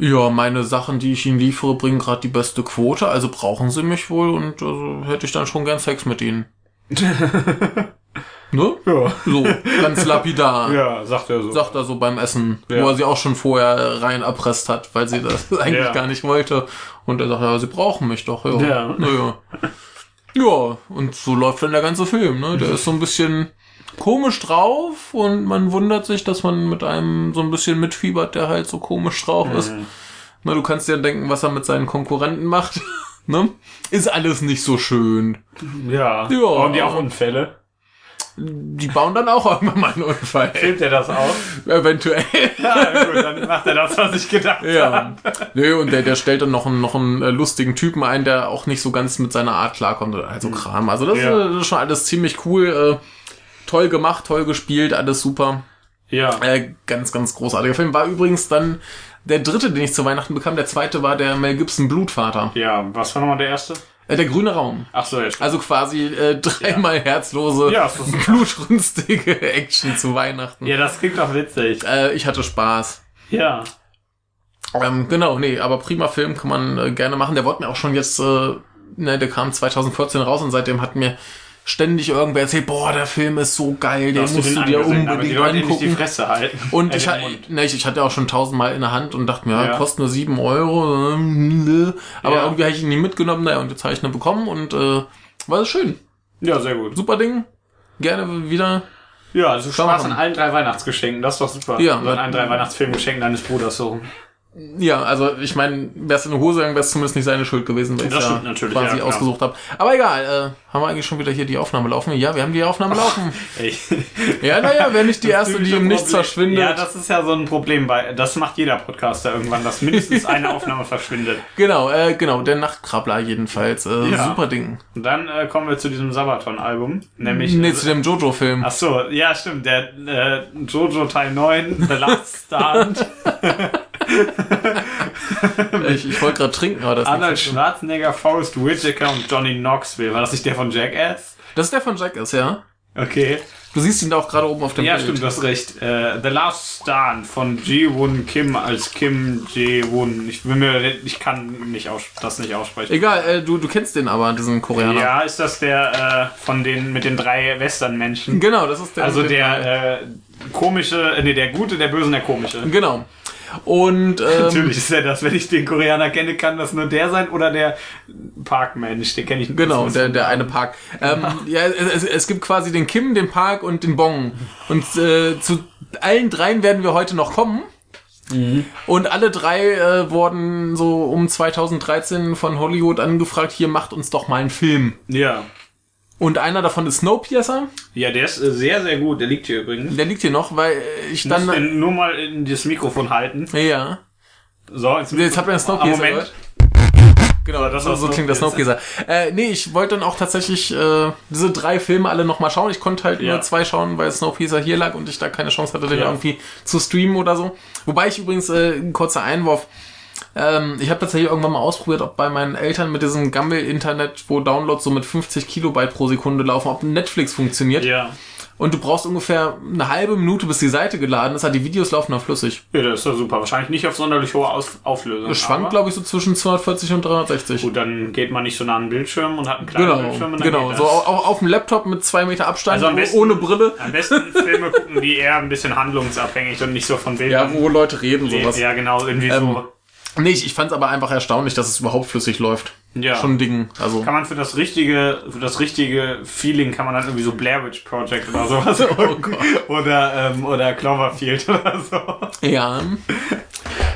ja, meine Sachen, die ich ihnen liefere, bringen gerade die beste Quote, also brauchen sie mich wohl und also, hätte ich dann schon gern Sex mit ihnen. ne? Ja. So, ganz lapidar. Ja, sagt er so. Sagt er so beim Essen, Ja. wo er sie auch schon vorher rein erpresst hat, weil sie das eigentlich Ja. gar nicht wollte. Und er sagt, ja, sie brauchen mich doch, ja. Ja. Naja. Ja, und so läuft dann der ganze Film, ne? Der ist so ein bisschen komisch drauf und man wundert sich, dass man mit einem so ein bisschen mitfiebert, der halt so komisch drauf ist. Mhm. Na, du kannst dir denken, was er mit seinen Konkurrenten macht. ne? Ist alles nicht so schön. Ja. Ja. Haben die auch Unfälle? Die bauen dann auch irgendwann mal einen Unfall. Filmt er das auch? Eventuell. ja, gut, dann macht er das, was ich gedacht Ja. habe. Nö, und der, der stellt dann noch einen, noch einen äh, lustigen Typen ein, der auch nicht so ganz mit seiner Art klarkommt. Also Kram. Also das, Mhm. Ja. ist, das ist schon alles ziemlich cool. Äh, toll gemacht, toll gespielt, alles super. Ja. Äh, ganz, ganz großartiger Film. War übrigens dann der dritte, den ich zu Weihnachten bekam. Der zweite war der Mel Gibson Blutvater. Ja, was war nochmal der erste? Äh, der grüne Raum. Ach so, jetzt. Also quasi äh, dreimal herzlose, Ja, das ist- blutrünstige Action zu Weihnachten. Ja, das klingt doch witzig. Äh, ich hatte Spaß. Ja. Ähm, genau, nee, aber prima Film kann man äh, gerne machen. Der wurde mir auch schon jetzt, äh, ne, der kam 2014 raus und seitdem hat mir ständig irgendwer erzählt, boah, der Film ist so geil, den musst du dir die unbedingt Leute die angucken. Fresse halten. Und Äh, ich, den ha- Mund. ne, ich, ich hatte auch schon tausendmal in der Hand und dachte mir, ja, kostet nur sieben Euro. ähm. Aber Ja. irgendwie habe ich ihn nie mitgenommen, naja, und jetzt habe ich ihn bekommen und äh, war schön. Ja, sehr gut. Super Ding. Gerne wieder. Ja, also Spaß mal. an allen drei Weihnachtsgeschenken, das doch super. Ja. An allen drei Weihnachtsfilmgeschenken deines Bruders so. Ja, also ich meine, wär's in eine Hose gegangen, wär's zumindest nicht seine Schuld gewesen, weil ich Das ja stimmt natürlich, quasi ja, ausgesucht habe. Aber egal, äh, haben wir eigentlich schon wieder hier die Aufnahme laufen? Ja, wir haben die Aufnahme laufen. Ey. Ja, naja, wer nicht die erste, die im Nichts verschwindet. Ja, das ist ja so ein Problem bei, das macht jeder Podcaster irgendwann, dass mindestens eine Aufnahme verschwindet. genau, äh, genau, der Nachtkrabbler jedenfalls. Äh, Ja. Super Ding. Und dann äh, kommen wir zu diesem Sabaton-Album, nämlich. Nee, zu dem Jojo-Film. Ach so, ja, stimmt, der äh, Jojo Teil 9, The Last Stand, Ich, ich wollte gerade trinken, aber das ist Arnold. Schwarzenegger, Forrest Whitaker und Johnny Knoxville. War das nicht der von Jackass? Das ist der von Jackass, ja? Okay. Du siehst ihn da auch gerade oben auf dem Ja, Bild. stimmt, du hast recht. Äh, The Last Stand von Ji-Woon Kim als Kim Ji-Woon. Ich, bin mir, ich kann nicht aus, das nicht aussprechen. Egal, äh, du, du kennst den aber, diesen Koreaner. Ja, ist das der äh, von den mit den drei Western-Menschen? Genau, das ist der. Also der äh, komische, äh, nee, der gute, der böse und der komische. Genau. Und ähm, Natürlich ist er das, wenn ich den Koreaner kenne, kann das nur der sein oder der Parkmensch, den kenne ich nicht. Genau, der, der eine Park. Ähm, ja, es, es, gibt quasi den Kim, den Park und den Bong. Und äh, zu allen dreien werden wir heute noch kommen. Und alle drei äh, wurden so um 2013 von Hollywood angefragt, hier macht uns doch mal einen Film. Ja. Und einer davon ist Snowpiercer. Ja, der ist äh, sehr, sehr gut. Der liegt hier übrigens. Der liegt hier noch, weil äh, ich Ich muss dann... den nur mal in das Mikrofon halten. Ja, So, jetzt, jetzt habt ihr Ah, Snowpiercer Moment. Genau, das das so, so klingt der Snowpiercer. Snowpiercer. Äh, nee, ich wollte dann auch tatsächlich äh, diese drei Filme alle nochmal schauen. Ich konnte halt Ja. nur zwei schauen, weil Snowpiercer hier lag und ich da keine Chance hatte, den Ja. irgendwie zu streamen oder so. Wobei ich übrigens, äh, ein kurzer Einwurf, ähm, ich habe tatsächlich irgendwann mal ausprobiert, ob bei meinen Eltern mit diesem Gammel-Internet, wo Downloads so mit 50 Kilobyte pro Sekunde laufen, ob Netflix funktioniert. Ja. Und du brauchst ungefähr eine halbe Minute, bis die Seite geladen ist. Die Videos laufen dann flüssig. ja, das ist doch super. Wahrscheinlich nicht auf sonderlich hohe Aus Auflösung. Das schwankt, glaube ich, so zwischen 240 und 360. Gut, dann geht man nicht so nah an den Bildschirm und hat einen kleinen Genau, Bildschirm. Und dann genau. So auch auf dem Laptop mit zwei Meter Abstand, Also besten- ohne Brille. Am besten Filme gucken, die eher ein bisschen handlungsabhängig und nicht so von Ja, Bildern. wo Leute reden, sowas. ja genau, irgendwie Ähm, so. Nee, ich, ich fand es aber einfach erstaunlich, dass es überhaupt flüssig läuft. Ja. Schon ein Ding. Also. Kann man für das richtige, für das richtige Feeling kann man dann irgendwie so Blair Witch Project oder sowas Oh gucken. oder, ähm, oder Cloverfield oder so. Ja.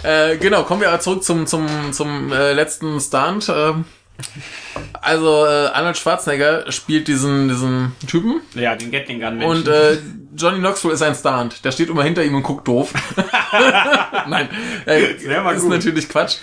äh, genau, kommen wir aber zurück zum, zum, zum äh, letzten Stunt. Ähm, also, äh, Arnold Schwarzenegger spielt diesen, diesen Typen. Ja, den Gatling Gun Und äh, Johnny Knoxville ist ein Stunt. Der steht immer hinter ihm und guckt doof. Nein, äh, mal ist gut. natürlich Quatsch.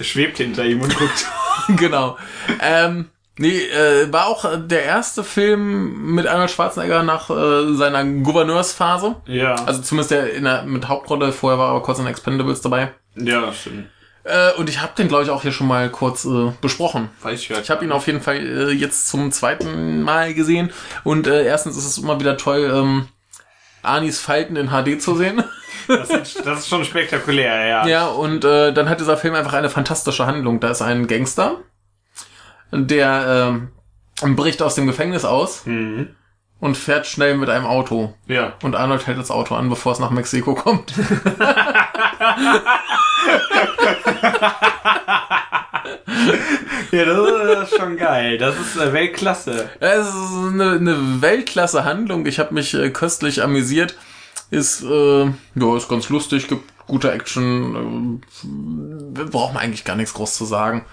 Schwebt hinter ihm und guckt. genau. Ähm, nee, äh, war auch der erste Film mit Arnold Schwarzenegger nach äh, seiner Gouverneursphase. ja. Also zumindest der in der, mit Hauptrolle. Vorher war er aber kurz in Expendables dabei. ja, stimmt. Äh, und ich habe den, glaube ich, auch hier schon mal kurz äh, besprochen. Weiß ich, Ich habe ihn auf jeden Fall äh, jetzt zum zweiten Mal gesehen. Und äh, erstens ist es immer wieder toll, ähm, Anis Falten in HD zu sehen. Das ist, das ist schon spektakulär, ja. ja, und äh, dann hat dieser Film einfach eine fantastische Handlung. Da ist ein Gangster, der ähm, bricht aus dem Gefängnis aus Mhm. und fährt schnell mit einem Auto. Ja. Und Arnold hält das Auto an, bevor es nach Mexiko kommt. Ja, das ist schon geil. Das ist äh, Weltklasse. Es ist eine, eine Weltklasse-Handlung. Ich habe mich äh, köstlich amüsiert. Ist, äh, ja, ist ganz lustig, gibt gute Action. Äh, braucht man eigentlich gar nichts groß zu sagen.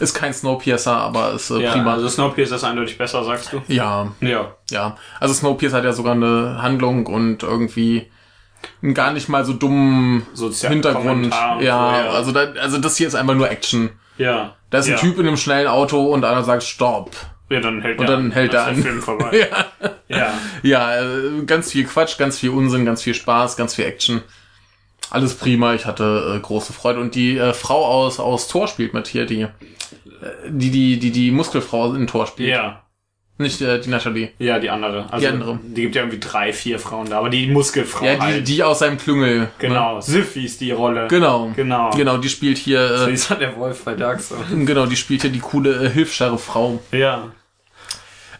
Ist kein Snowpiercer, aber ist äh, Ja, prima. also Snowpiercer ist eindeutig besser, sagst du? Ja, Ja. ja. Also Snowpiercer hat ja sogar eine Handlung und irgendwie einen gar nicht mal so dummen Sozial- Hintergrund. Ja, so, ja. also da, also das hier ist einfach nur Action. Ja. Da ist ein ja. Typ in einem schnellen Auto und einer sagt Stopp. Ja, dann hält Und dann hält Dann er an. Der Film vorbei. Ja. ja. Ja, äh, ganz viel Quatsch, ganz viel Unsinn, ganz viel Spaß, ganz viel Action. Alles prima, ich hatte äh, große Freude. Und die äh, Frau aus, aus Tor spielt mit hier, die, äh, die, die, die, die Muskelfrau in Tor spielt. Ja. Nicht äh, die Natalie. Ja, die andere. Also, Die andere. Die gibt ja irgendwie drei, vier Frauen da, aber die Muskelfrau Ja, die, halt. die aus seinem Klüngel. Ne? genau. Syfy ist die Rolle. Genau. Genau. Genau, die spielt hier, Wie ist der Wolf bei Dark Souls? äh, genau, die spielt hier die coole äh, Hilfs-Sheriff-Frau. Ja.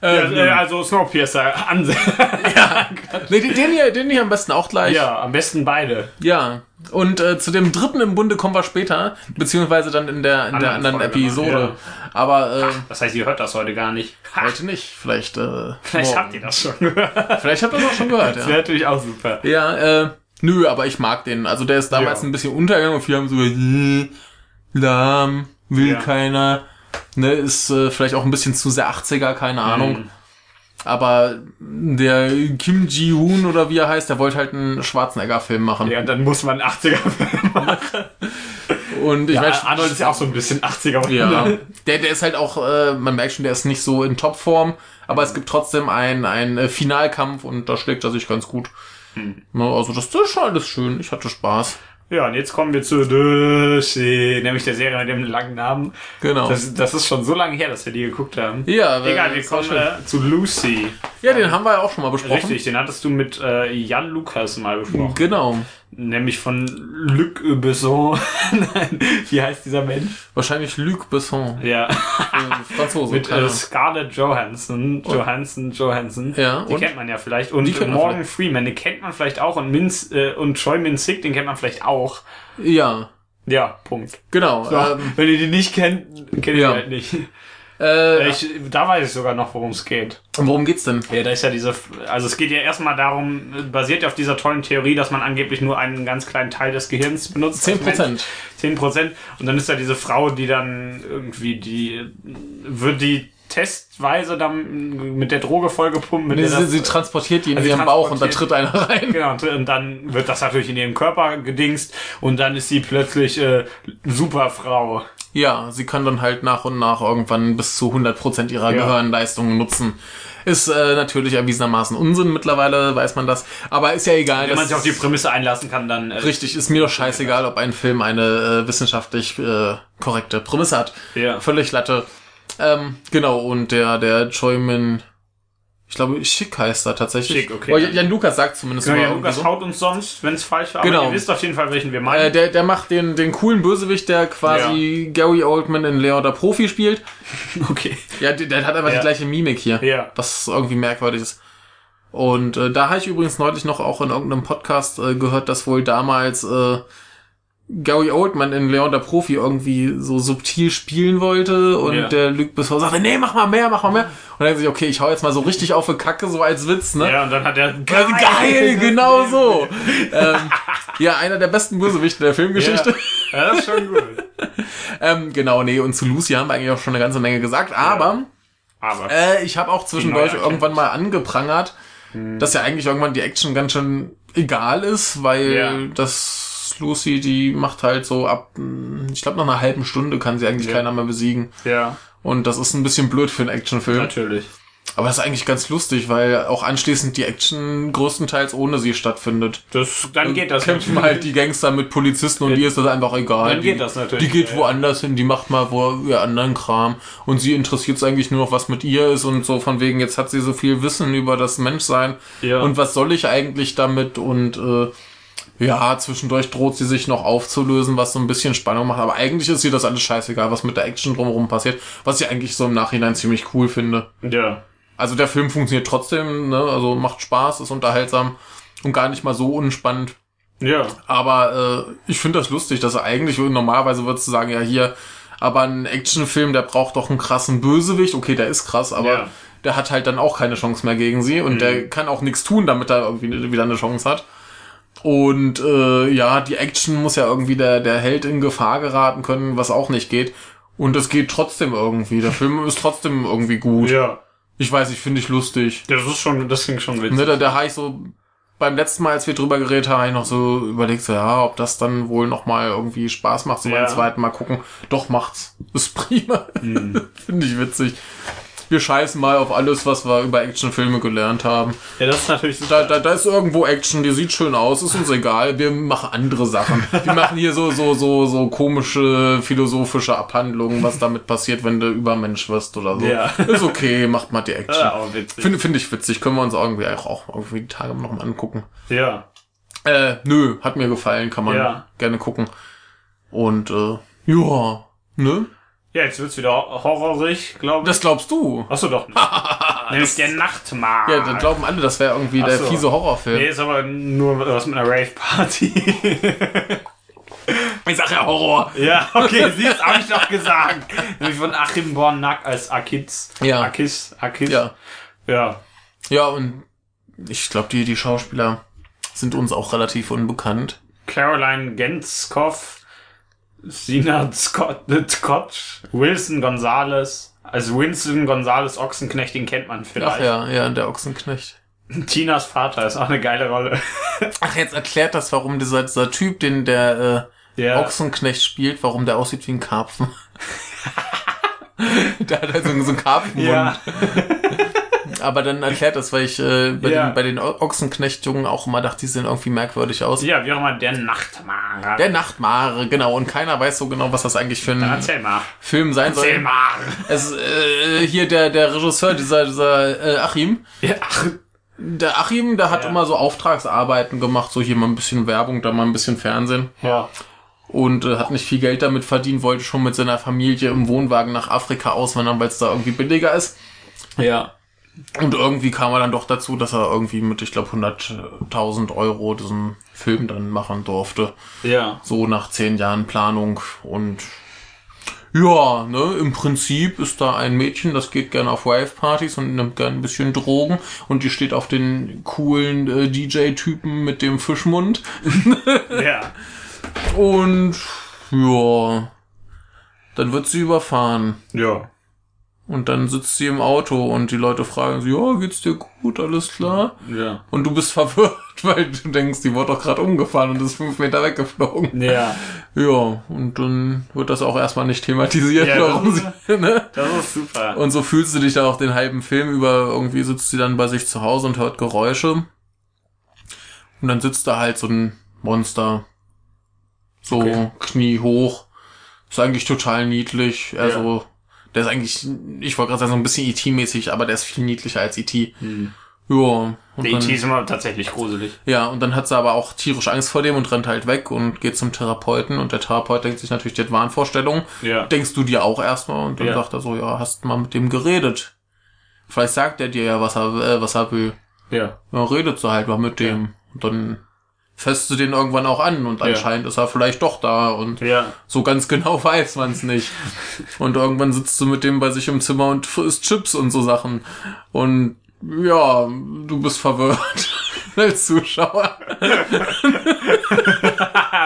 Äh, ja äh, also Snowpiercer an nee, den, hier, den hier am besten auch gleich. Ja, am besten beide. Ja. Und äh, zu dem dritten im Bunde kommen wir später, beziehungsweise dann in der, in der Anderen Folge? Episode. Ja. Aber äh, Das heißt, ihr hört das heute gar nicht. Ha, heute nicht. Vielleicht, äh, vielleicht morgen. habt ihr das schon gehört. Vielleicht habt ihr das auch schon gehört, Das ja. wäre natürlich auch super. Ja, äh, nö, aber ich mag den. Also der ist damals Ja. ein bisschen untergegangen und viele haben so "Äh, lahm, will Ja. keiner. Ne, ist äh, vielleicht auch ein bisschen zu sehr 80er, keine Ahnung. Mhm. Aber der Kim Ji-hoon oder wie er heißt, der wollte halt einen Schwarzenegger-Film machen. Ja, dann muss man 80er-Film machen. Und ich Ja, weiß, Arnold ist ja auch so ein bisschen 80er. Ja, der, der ist halt auch, äh, man merkt schon, der ist nicht so in Topform, aber es gibt trotzdem einen, einen äh, Finalkampf und da schlägt er sich ganz gut. Hm. Ne, also das, das ist schon alles schön, ich hatte Spaß. Ja, und jetzt kommen wir zu Lucy, nämlich der Serie mit dem langen Namen. Genau. Das, das ist schon so lange her, dass wir die geguckt haben. ja, Egal, wir kommen äh, zu Lucy. Ja, den haben wir ja auch schon mal besprochen. Richtig, den hattest du mit äh, Jan Lukas mal besprochen. Genau. Nämlich von Luc Besson. Nein, wie heißt dieser Mensch? Wahrscheinlich Luc Besson, Ja. Franzose. Mit äh. Scarlett Johansson. Johansson, Johansson. Ja, Die und? kennt man ja vielleicht. Und Morgan Freeman, den kennt man vielleicht auch. Und Minz, äh, und Choi Min Sik, den kennt man vielleicht auch. ja, Ja, Punkt. genau. So, Ähm, wenn ihr die nicht kennt, kennt ihr ja. die halt nicht. Äh, Ich, da weiß ich sogar noch, worum es geht. worum geht's denn? Ja, da ist ja diese, also es geht ja erstmal darum, basiert ja auf dieser tollen Theorie, dass man angeblich nur einen ganz kleinen Teil des Gehirns benutzt. Zehn als Mensch. Prozent. 10 Prozent. Und dann ist da diese Frau, die dann irgendwie die, wird die testweise dann mit der Droge vollgepumpt. Mit Nee, der sie, das, sie transportiert die in Also sie ihren Bauch und da transportiert- tritt einer rein. Genau, und- und dann wird das natürlich in ihren Körper gedingst und dann ist sie plötzlich äh, Superfrau. Ja, sie kann dann halt nach und nach irgendwann bis zu 100% ihrer Ja. Gehirnleistungen nutzen. Ist äh, natürlich erwiesenermaßen Unsinn, mittlerweile weiß man das. Aber ist ja egal. Wenn man sich auf die Prämisse einlassen kann, dann äh, Richtig, ist mir doch scheißegal, ob ein Film eine äh, wissenschaftlich äh, korrekte Prämisse hat. Ja. Völlig Latte. Ähm, genau, und der, der Choi Min, ich glaube, Schick heißt er tatsächlich. Schick, okay. Oh, Jan Lukas sagt zumindest Genau, immer ja, irgendwie Lukas so. haut uns sonst, wenn es falsch war. Genau. Aber ihr wisst auf jeden Fall, welchen wir Äh, meinen. der, der macht den, den coolen Bösewicht, der quasi Gary Oldman in Leon der Profi spielt. okay. Ja, der, der hat aber Ja. die gleiche Mimik hier. Ja. Was irgendwie merkwürdig ist. Und äh, da habe ich übrigens neulich noch auch in irgendeinem Podcast äh, gehört, dass wohl damals äh, Gary Oldman in Leon der Profi irgendwie so subtil spielen wollte und Ja. der Luc Besson sagte, nee, mach mal mehr, mach mal mehr. Und dann sich, okay, ich hau jetzt mal so richtig auf die Kacke, so als Witz, ne? Ja, und dann hat er Geil, geil genau so. ähm, ja, einer der besten Bösewichte der Filmgeschichte. Ja, ja das ist schon gut. Ähm, genau, nee, und zu Lucy haben wir eigentlich auch schon eine ganze Menge gesagt, aber Aber äh, ich habe auch zwischendurch irgendwann mal angeprangert, dass ja eigentlich irgendwann die Action ganz schön egal ist, weil Ja. Lucy, die macht halt so ab, ich glaube nach einer halben Stunde kann sie eigentlich Ja. keiner mehr besiegen. Ja, Und das ist ein bisschen blöd für einen Actionfilm. natürlich. Aber das ist eigentlich ganz lustig, weil auch anschließend die Action größtenteils ohne sie stattfindet. Das, dann geht das kämpfen halt die Gangster mit Polizisten und die ist das einfach egal. Dann die, geht das natürlich, Die geht ja. woanders hin, die macht mal wo ihr anderen Kram und sie interessiert es eigentlich nur noch, was mit ihr ist und so von wegen, jetzt hat sie so viel Wissen über das Menschsein Ja. und was soll ich eigentlich damit und äh, ja, zwischendurch droht sie sich noch aufzulösen, was so ein bisschen Spannung macht, aber eigentlich ist ihr das alles scheißegal, was mit der Action drumherum passiert, was ich eigentlich so im Nachhinein ziemlich cool finde. Ja. Also der Film funktioniert trotzdem, ne? also macht Spaß, ist unterhaltsam und gar nicht mal so unspannend. Ja. Aber äh, ich finde das lustig, dass er eigentlich, normalerweise würdest du sagen, ja hier, aber ein Actionfilm, der braucht doch einen krassen Bösewicht. Okay, der ist krass, aber Ja. der hat halt dann auch keine Chance mehr gegen sie und der kann auch nichts tun, damit er irgendwie wieder eine Chance hat. Und äh, ja, die Action muss ja irgendwie der, der Held in Gefahr geraten können, was auch nicht geht. Und es geht trotzdem irgendwie. Der Film ist trotzdem irgendwie gut. Ja. Ich weiß, ich finde ich lustig. Das ist schon, das klingt schon witzig. Ne, da, da habe ich so beim letzten Mal, als wir drüber geredet haben, hab ich noch so überlegt, so, ja, ob das dann wohl noch mal irgendwie Spaß macht, so Ja. beim zweiten Mal gucken. Doch, macht's. Ist prima. Hm. Finde ich witzig. Wir scheißen mal auf alles, was wir über Actionfilme gelernt haben. Ja, das ist natürlich Da, da, da ist irgendwo Action, die sieht schön aus, ist uns egal. Wir machen andere Sachen. Wir machen hier so, so, so, so komische philosophische Abhandlungen, was damit passiert, wenn du Übermensch wirst oder so. Ja. Ist okay, macht mal die Action. ja. Finde find ich witzig, können wir uns irgendwie auch, auch irgendwie die Tage noch mal angucken. Ja. Äh, nö, hat mir gefallen, kann man Ja. gerne gucken. Und äh, ja, ne? Ja, jetzt wird's wieder horrorig, glaube ich. Das glaubst du. Achso, doch. Nämlich der Nachtmahl. Ja, dann glauben alle, das wäre irgendwie Ach der so. fiese Horrorfilm. Nee, ist aber nur was mit einer Rave-Party. Ich sag ja Horror. ja, okay, siehst, hab ich doch gesagt. Nämlich von Achim Bornack als Akiz. Ja. Akis, Akis. Ja. Ja. Ja, und ich glaube, die, die Schauspieler sind uns auch relativ unbekannt. Caroline Genskov, Sina Scott, Scott, Wilson Gonzalez. Also Winston Gonzalez Ochsenknecht, den kennt man Ach vielleicht. ja, ja, der Ochsenknecht. Tinas Vater ist auch eine geile Rolle. Ach, jetzt erklärt das, warum dieser, dieser Typ, den der äh, Ja. Ochsenknecht spielt, warum der aussieht wie ein Karpfen. der hat halt so, so einen Karpfenmund. Ja. Aber dann erklärt das, weil ich äh, bei, Ja. den, bei den Ochsenknechtjungen auch immer dachte, die sehen irgendwie merkwürdig aus. Ja, wie auch immer, der Nachtmahl. Der Nachtmare, genau. Und keiner weiß so genau, was das eigentlich für ein Erzähl. Film sein Erzähl soll. mal. Es, äh, hier der, der Regisseur, dieser, dieser äh, Achim. Ja, ach, Der Achim, der hat Ja. immer so Auftragsarbeiten gemacht, so hier mal ein bisschen Werbung, da mal ein bisschen Fernsehen. ja. Und äh, hat nicht viel Geld damit verdient, wollte schon mit seiner Familie im Wohnwagen nach Afrika auswandern, weil es da irgendwie billiger ist. Ja. Und irgendwie kam er dann doch dazu, dass er irgendwie mit, ich glaube, 100.000 Euro diesen Film dann machen durfte. Ja. So nach zehn Jahren Planung. Und ja, ne, im Prinzip ist da ein Mädchen, das geht gerne auf Rave-Partys und nimmt gerne ein bisschen Drogen. Und die steht auf den coolen äh, DJ-Typen mit dem Fischmund. Ja. Und ja, dann wird sie überfahren. Ja. Und dann sitzt sie im Auto und die Leute fragen sie, ja, geht's dir gut, alles klar? Ja. Und du bist verwirrt, weil du denkst, die wurde doch gerade umgefahren und ist fünf Meter weggeflogen. Ja. Ja, und dann wird das auch erstmal nicht thematisiert, Ja, warum das sie, ne? Das ist super. Und so fühlst du dich dann auch den halben Film über, irgendwie sitzt sie dann bei sich zu Hause und hört Geräusche. Und dann sitzt da halt so ein Monster. So Okay. Knie hoch. Ist eigentlich total niedlich. Also, der ist eigentlich, ich wollte gerade sagen, so ein bisschen E.T.-mäßig, aber der ist viel niedlicher als E.T. Hm. Ja. Und Der dann- E.T. ist immer tatsächlich gruselig. ja, und dann hat sie aber auch tierisch Angst vor dem und rennt halt weg und geht zum Therapeuten und der Therapeut denkt sich natürlich, die hat Wahnvorstellungen. Ja. Denkst du dir auch erstmal und dann Ja. sagt er so, ja, hast mal mit dem geredet. Vielleicht sagt er dir ja, was er, äh, was er will. Ja. Ja, redet sie halt mal mit dem. Und dann fässt du den irgendwann auch an und anscheinend ist er vielleicht doch da und Ja. so ganz genau weiß man es nicht. Und irgendwann sitzt du mit dem bei sich im Zimmer und frisst Chips und so Sachen. Und ja, du bist verwirrt als Zuschauer.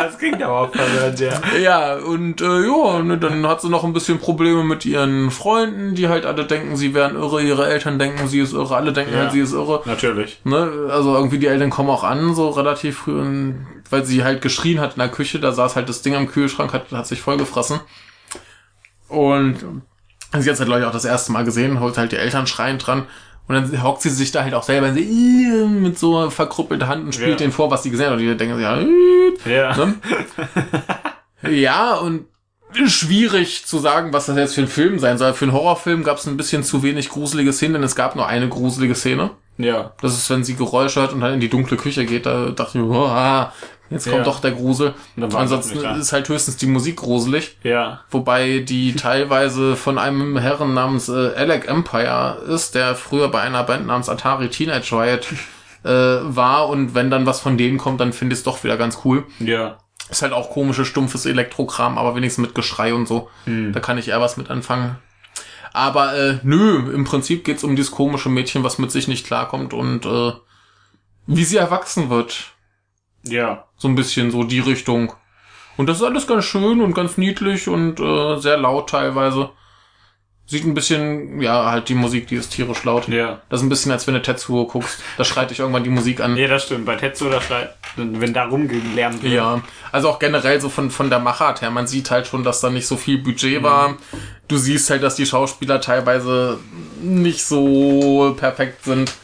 das klingt aber auch verwirrend, ja. Ja, und äh, ja, ne, dann hat sie noch ein bisschen Probleme mit ihren Freunden, die halt alle denken, sie wären irre, ihre Eltern denken, sie ist irre, alle denken Ja. halt, sie ist irre. Natürlich. Ne? Also irgendwie die Eltern kommen auch an, so relativ früh, und, weil sie halt geschrien hat in der Küche, da saß halt das Ding am Kühlschrank, hat, hat sich vollgefressen. Und sie hat halt, glaube ich, auch das erste Mal gesehen, holt halt die Eltern schreiend dran. Und dann hockt sie sich da halt auch selber in sie, mit so verkrüppelter Hand und spielt Ja. denen vor, was sie gesehen hat. Und die denken sich, ja, äh, Ja. Ne? Ja, und schwierig zu sagen, was das jetzt für ein Film sein soll. Für einen Horrorfilm gab es ein bisschen zu wenig gruselige Szenen, denn es gab nur eine gruselige Szene. Ja. Das ist, wenn sie Geräusche hört und dann in die dunkle Küche geht, da dachte ich mir, oh, jetzt kommt Ja. doch der Grusel. Ansonsten ist halt höchstens die Musik gruselig, Ja. wobei die teilweise von einem Herren namens äh, Alec Empire ist, der früher bei einer Band namens Atari Teenage Riot äh, war und wenn dann was von denen kommt, dann finde ich es doch wieder ganz cool. Ja. Ist halt auch komisches, stumpfes Elektrokram, aber wenigstens mit Geschrei und so. Da kann ich eher was mit anfangen. Aber äh, nö, im Prinzip geht's um dieses komische Mädchen, was mit sich nicht klarkommt und äh, wie sie erwachsen wird. Ja. So ein bisschen so die Richtung. Und das ist alles ganz schön und ganz niedlich und äh, sehr laut teilweise. Sieht ein bisschen, ja, halt die Musik, die ist tierisch laut. Ja. Das ist ein bisschen, als wenn du Tetsuo guckst. Da schreit dich irgendwann die Musik an. Ja, das stimmt. Bei Tetsuo, da schreit, wenn da rumgelärmt wird. Ja, also auch generell so von, von der Machart her. Man sieht halt schon, dass da nicht so viel Budget war. Du siehst halt, dass die Schauspieler teilweise nicht so perfekt sind.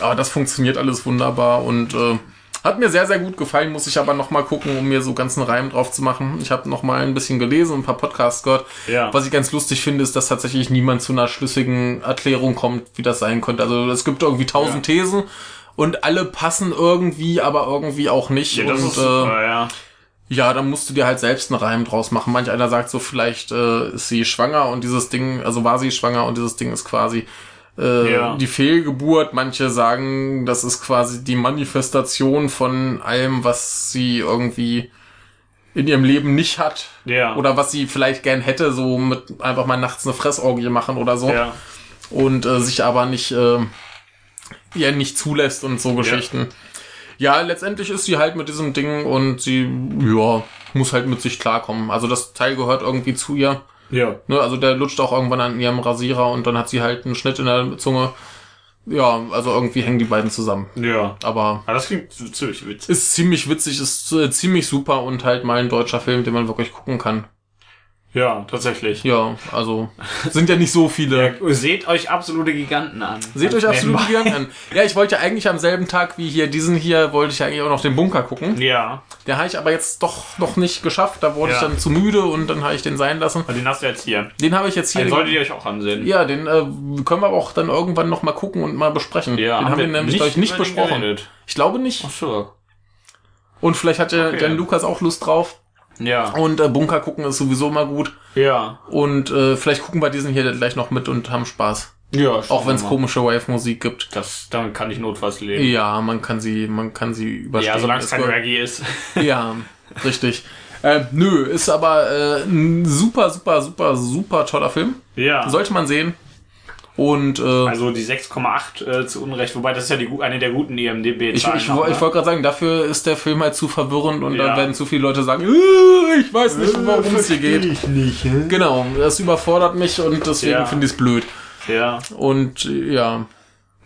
Aber das funktioniert alles wunderbar und äh, hat mir sehr, sehr gut gefallen. Muss ich aber noch mal gucken, um mir so ganzen Reim drauf zu machen. Ich habe noch mal ein bisschen gelesen und ein paar Podcasts gehört. Ja. Was ich ganz lustig finde, ist, dass tatsächlich niemand zu einer schlüssigen Erklärung kommt, wie das sein könnte. Also es gibt irgendwie tausend Thesen und alle passen irgendwie, aber irgendwie auch nicht. Ja, das und ist super, ja. ja, dann musst du dir halt selbst einen Reim draus machen. Manch einer sagt so, vielleicht äh, ist sie schwanger und dieses Ding, also war sie schwanger und dieses Ding ist quasi äh, Ja. die Fehlgeburt. Manche sagen, das ist quasi die Manifestation von allem, was sie irgendwie in ihrem Leben nicht hat. Ja. Oder was sie vielleicht gern hätte, so mit einfach mal nachts eine Fressorgie machen oder so. Ja. Und äh, sich aber nicht, äh, ja, nicht zulässt und so Geschichten. Ja, letztendlich ist sie halt mit diesem Ding und sie, ja, muss halt mit sich klarkommen. Also das Teil gehört irgendwie zu ihr. Ja. Ne? Also der lutscht auch irgendwann an ihrem Rasierer und dann hat sie halt einen Schnitt in der Zunge. Ja, also irgendwie hängen die beiden zusammen. Ja. Aber Aber das klingt ziemlich witzig. ist ziemlich witzig, ist äh, ziemlich super und halt mal ein deutscher Film, den man wirklich gucken kann. Ja, tatsächlich. Ja, also sind ja nicht so viele. Ja, seht euch absolute Giganten an. Seht euch Ganz absolut nebenbei. gern an. Ja, ich wollte ja eigentlich am selben Tag wie hier diesen hier, wollte ich ja eigentlich auch noch den Bunker gucken. Ja. Der habe ich aber jetzt doch noch nicht geschafft. Da wurde Ja. ich dann zu müde und dann habe ich den sein lassen. Und den hast du jetzt hier. Den habe ich jetzt hier. Den solltet ihr euch auch ansehen. ja, den äh, können wir aber auch dann irgendwann noch mal gucken und mal besprechen. den haben wir nämlich, nicht den besprochen. geredet. Ich glaube nicht. Ach so. Und vielleicht hat ja Okay. der Lukas auch Lust drauf. Ja. Und äh, Bunker gucken ist sowieso mal gut. Ja. Und äh, vielleicht gucken wir diesen hier gleich noch mit und haben Spaß. Ja, Auch wenn es komische Wave-Musik gibt. Das, damit kann ich notfalls leben. Ja, man kann sie, man kann sie überstehen. Ja, solange es kein Reggae ist. Ja, richtig. Äh, nö, ist aber äh, ein super, super, super, super toller Film. Ja. Sollte man sehen. Und äh, Also die 6,8 äh, zu Unrecht, wobei das ist ja die, eine der guten ich, IMDb-Zahlen. ich, noch, wo- ich ne? wollte gerade sagen, dafür ist der Film halt zu verwirrend und Ja. da werden zu viele Leute sagen, "Äh, ich weiß nicht, worum es hier geht. Ich nicht, hä? Genau, das überfordert mich und deswegen Ja. finde ich es blöd. Ja. Und ja,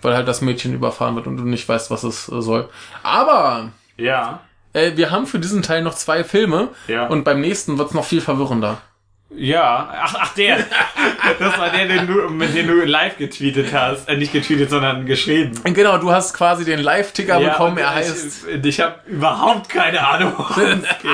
weil halt das Mädchen überfahren wird und du nicht weißt, was es soll. Aber Ja. äh, wir haben für diesen Teil noch zwei Filme Ja. und beim nächsten wird es noch viel verwirrender. Ja. Ach, ach, der. Das war der, den du, mit dem du live getweetet hast. Äh, nicht getweetet, sondern geschrieben. Genau, du hast quasi den Live-Ticker bekommen, und er ich, heißt. Ich habe überhaupt keine Ahnung, worum es geht.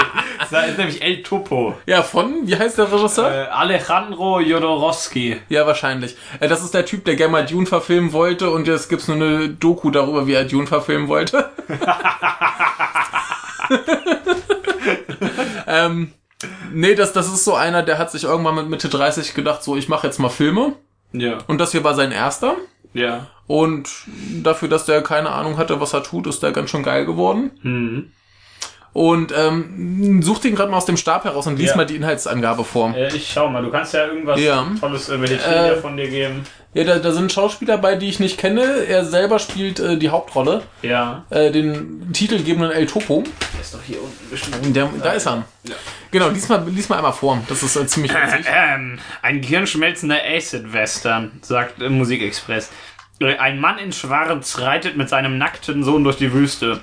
Das ist nämlich El Topo. Ja, von, wie heißt der Regisseur? Äh, Alejandro Jodorowsky. Ja, wahrscheinlich. Äh, Das ist der Typ, der gerne mal Dune verfilmen wollte und jetzt gibt's nur eine Doku darüber, wie er Dune verfilmen wollte. ähm, nee, das, das ist so einer, der hat sich irgendwann mit Mitte 30 gedacht, so, ich mache jetzt mal Filme. Ja. Und das hier war sein erster. Ja. Und dafür, dass der keine Ahnung hatte, was er tut, ist der ganz schön geil geworden. Mhm. Und ähm, such den gerade mal aus dem Stab heraus und lies Ja. mal die Inhaltsangabe vor. Äh, ich schau mal, du kannst ja irgendwas Ja. Tolles, irgendwelche Äh, Trivia von dir geben. Ja, da, da sind Schauspieler bei, die ich nicht kenne. Er selber spielt äh, die Hauptrolle. Ja. Äh, den titelgebenden El Topo. ist doch hier unten bestimmt. Der, da ist er. Ja. Genau, lies mal, lies mal einmal vor. Das ist äh, ziemlich witzig. Ähm, ein gehirnschmelzender Acid-Western, sagt äh, Musikexpress. Äh, Ein Mann in Schwarz reitet mit seinem nackten Sohn durch die Wüste.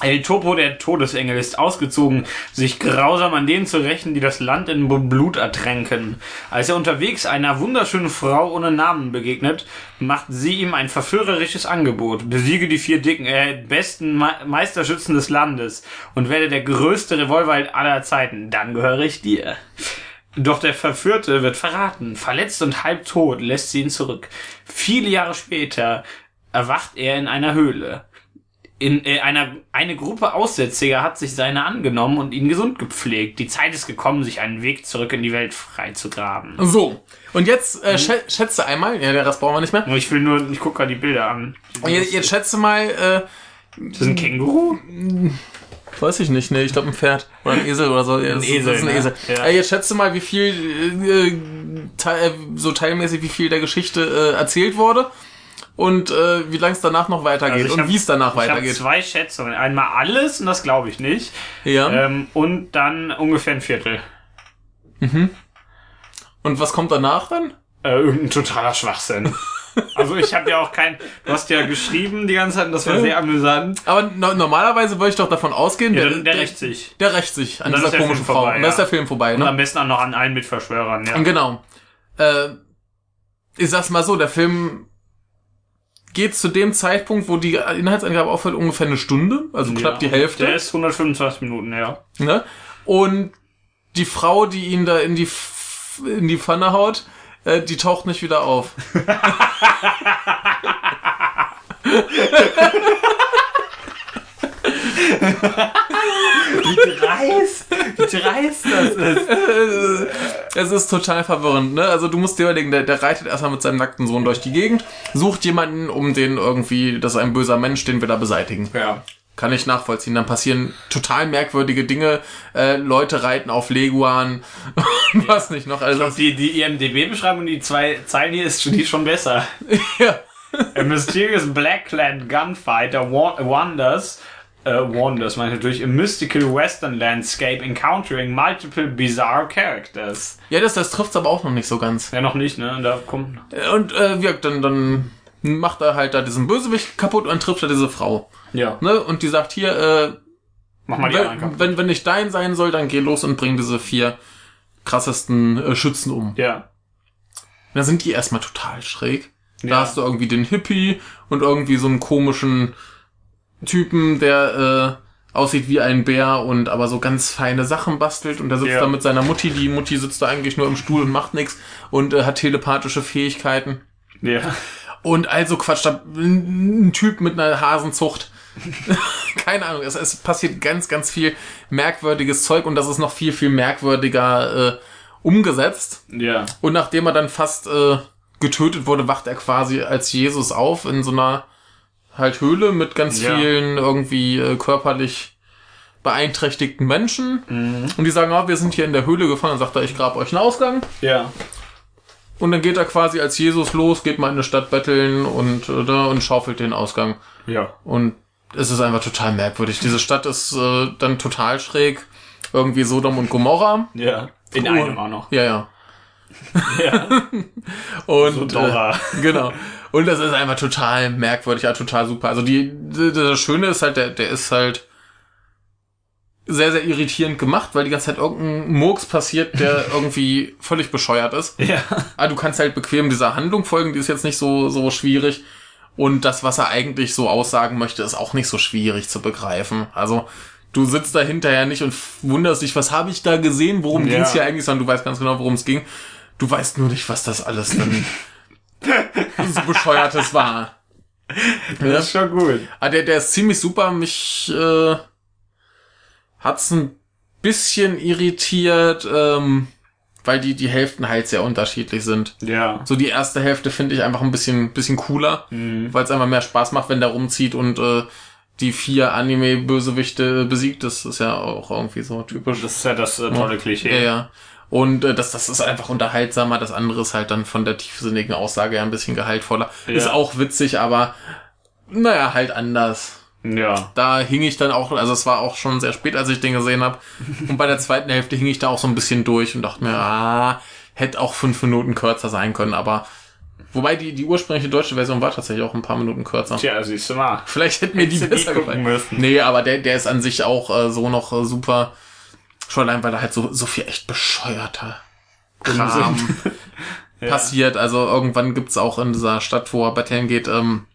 El Topo, der Todesengel, ist ausgezogen, sich grausam an denen zu rächen, die das Land in Blut ertränken. Als er unterwegs einer wunderschönen Frau ohne Namen begegnet, macht sie ihm ein verführerisches Angebot. Besiege die vier dicken, äh, besten Me Meisterschützen des Landes und werde der größte Revolver aller Zeiten. Dann gehöre ich dir. Doch der Verführte wird verraten. Verletzt und halbtot lässt sie ihn zurück. Viele Jahre später erwacht er in einer Höhle. In äh, einer eine Gruppe Aussätziger hat sich seiner angenommen und ihn gesund gepflegt. Die Zeit ist gekommen, sich einen Weg zurück in die Welt freizugraben. So, und jetzt äh, schä schätze einmal, ja, der Rest brauchen wir nicht mehr. Ich will nur, ich gucke gerade die Bilder an. Und jetzt, jetzt schätze mal, äh, Ist das ein Känguru? weiß ich nicht, ne, ich glaube ein Pferd oder ein Esel oder so. Ja, das, Esel, das ist ein ne? Esel. Ja. Äh, jetzt schätze mal, wie viel, äh, äh, teil, äh, so teilmäßig, wie viel der Geschichte äh, erzählt wurde und äh, wie lang es danach noch weitergeht Also ich und wie es danach Ich weitergeht. zwei Schätzungen. Einmal alles, und das glaube ich nicht. Ja. Ähm, und dann ungefähr ein Viertel. Und was kommt danach dann? Äh, irgendein totaler Schwachsinn. also ich habe ja auch kein... Du hast ja geschrieben die ganze Zeit, und das war Ja. sehr amüsant. Aber no normalerweise würde ich doch davon ausgehen, Ja, der, der, rächt sich. der rächt sich an dieser komischen Frau. vorbei, und dann ist der Film vorbei, Und ne? am besten auch noch an allen Mitverschwörern, ja. Genau. Äh, ich sag's mal so, der Film geht zu dem Zeitpunkt, wo die Inhaltsangabe aufhört, ungefähr eine Stunde, also knapp die Hälfte. Der ist 125 Minuten, ja. Ne? Und die Frau, die ihn da in die, F in die Pfanne haut, äh, die taucht nicht wieder auf. Wie dreist, wie dreist das ist. Es ist total verwirrend, ne? Also du musst dir überlegen, der, der reitet erstmal mit seinem nackten Sohn durch die Gegend, sucht jemanden, um den irgendwie, das ist ein böser Mensch, den wir da beseitigen. Ja. Kann ich nachvollziehen. Dann passieren total merkwürdige Dinge. Äh, Leute reiten auf Leguan was nicht noch. Also Die, die IMDB-Beschreibung, die zwei Zeilen hier, ist, die schon besser. ja. A mysterious Blackland gunfighter wa- wanders, äh, wanders, meine ich natürlich, a mystical western landscape encountering multiple bizarre characters. ja, das, das trifft's aber auch noch nicht so ganz. Ja, noch nicht, ne? Da kommt. Und äh, wirkt dann, dann macht er halt da diesen Bösewicht kaputt und trifft er diese Frau. Ja. Ne? Und die sagt hier, äh, Mach mal die wenn, wenn, wenn nicht dein sein soll, dann geh los und bring diese vier krassesten äh, Schützen um. Ja. Dann sind die erstmal total schräg. Da Ja. hast du irgendwie den Hippie und irgendwie so einen komischen Typen, der äh, aussieht wie ein Bär und aber so ganz feine Sachen bastelt und der sitzt Ja. da mit seiner Mutti. Die Mutti sitzt da eigentlich nur im Stuhl und macht nichts und äh, hat telepathische Fähigkeiten. Ja. Und also Quatsch, da ein Typ mit einer Hasenzucht. Keine Ahnung, es, es passiert ganz, ganz viel merkwürdiges Zeug und das ist noch viel, viel merkwürdiger äh, umgesetzt. Ja. Und nachdem er dann fast äh, getötet wurde, wacht er quasi als Jesus auf in so einer halt Höhle mit ganz Ja. vielen irgendwie äh, körperlich beeinträchtigten Menschen. Mhm. Und die sagen, ah, wir sind hier in der Höhle gefangen. Dann sagt er, ich grab euch einen Ausgang. Ja. Und dann geht er quasi als Jesus los, geht mal in eine Stadt betteln und, da und schaufelt den Ausgang. Ja. Und es ist einfach total merkwürdig. Diese Stadt ist äh, dann total schräg. Irgendwie Sodom und Gomorra. Ja. In einem auch noch. Ja, ja. Ja. Und Sodora. Äh, genau. Und das ist einfach total merkwürdig, ja, total super. Also die, das Schöne ist halt, der, der ist halt sehr, sehr irritierend gemacht, weil die ganze Zeit irgendein Murks passiert, der irgendwie völlig bescheuert ist. Ja. Ah, du kannst halt bequem dieser Handlung folgen, die ist jetzt nicht so, so schwierig. Und das, was er eigentlich so aussagen möchte, ist auch nicht so schwierig zu begreifen. Also, du sitzt da hinterher nicht und wunderst dich, was habe ich da gesehen, worum Ja. ging's hier eigentlich, sondern du weißt ganz genau, worum es ging. Du weißt nur nicht, was das alles dann so bescheuertes war. Das ist schon gut. Ah, der, der ist ziemlich super. Mich äh, hat's ein bisschen irritiert, ähm, weil die, die Hälften halt sehr unterschiedlich sind. Ja. So die erste Hälfte finde ich einfach ein bisschen, bisschen cooler, Mhm. weil es einfach mehr Spaß macht, wenn der rumzieht und äh, die vier Anime-Bösewichte besiegt. Das ist ja auch irgendwie so typisch. Das ist ja das äh, tolle Klischee. Ja, ja. Und äh, das, das ist einfach unterhaltsamer. Das andere ist halt dann von der tiefsinnigen Aussage her ein bisschen gehaltvoll. Ja. Ist auch witzig, aber naja, halt anders. Ja. Da hing ich dann auch, also es war auch schon sehr spät, als ich den gesehen habe. Und bei der zweiten Hälfte hing ich da auch so ein bisschen durch und dachte mir, ah, hätte auch fünf Minuten kürzer sein können, aber wobei die, die ursprüngliche deutsche Version war tatsächlich auch ein paar Minuten kürzer. Tja, siehst du mal. Vielleicht hätte mir die die besser gucken gefallen. müssen. Nee, aber der, der ist an sich auch äh, so noch äh, super. Schon allein, weil da halt so, so viel echt bescheuerter Kram passiert. Also irgendwann gibt's auch in dieser Stadt, wo er Bethlehem geht, ähm,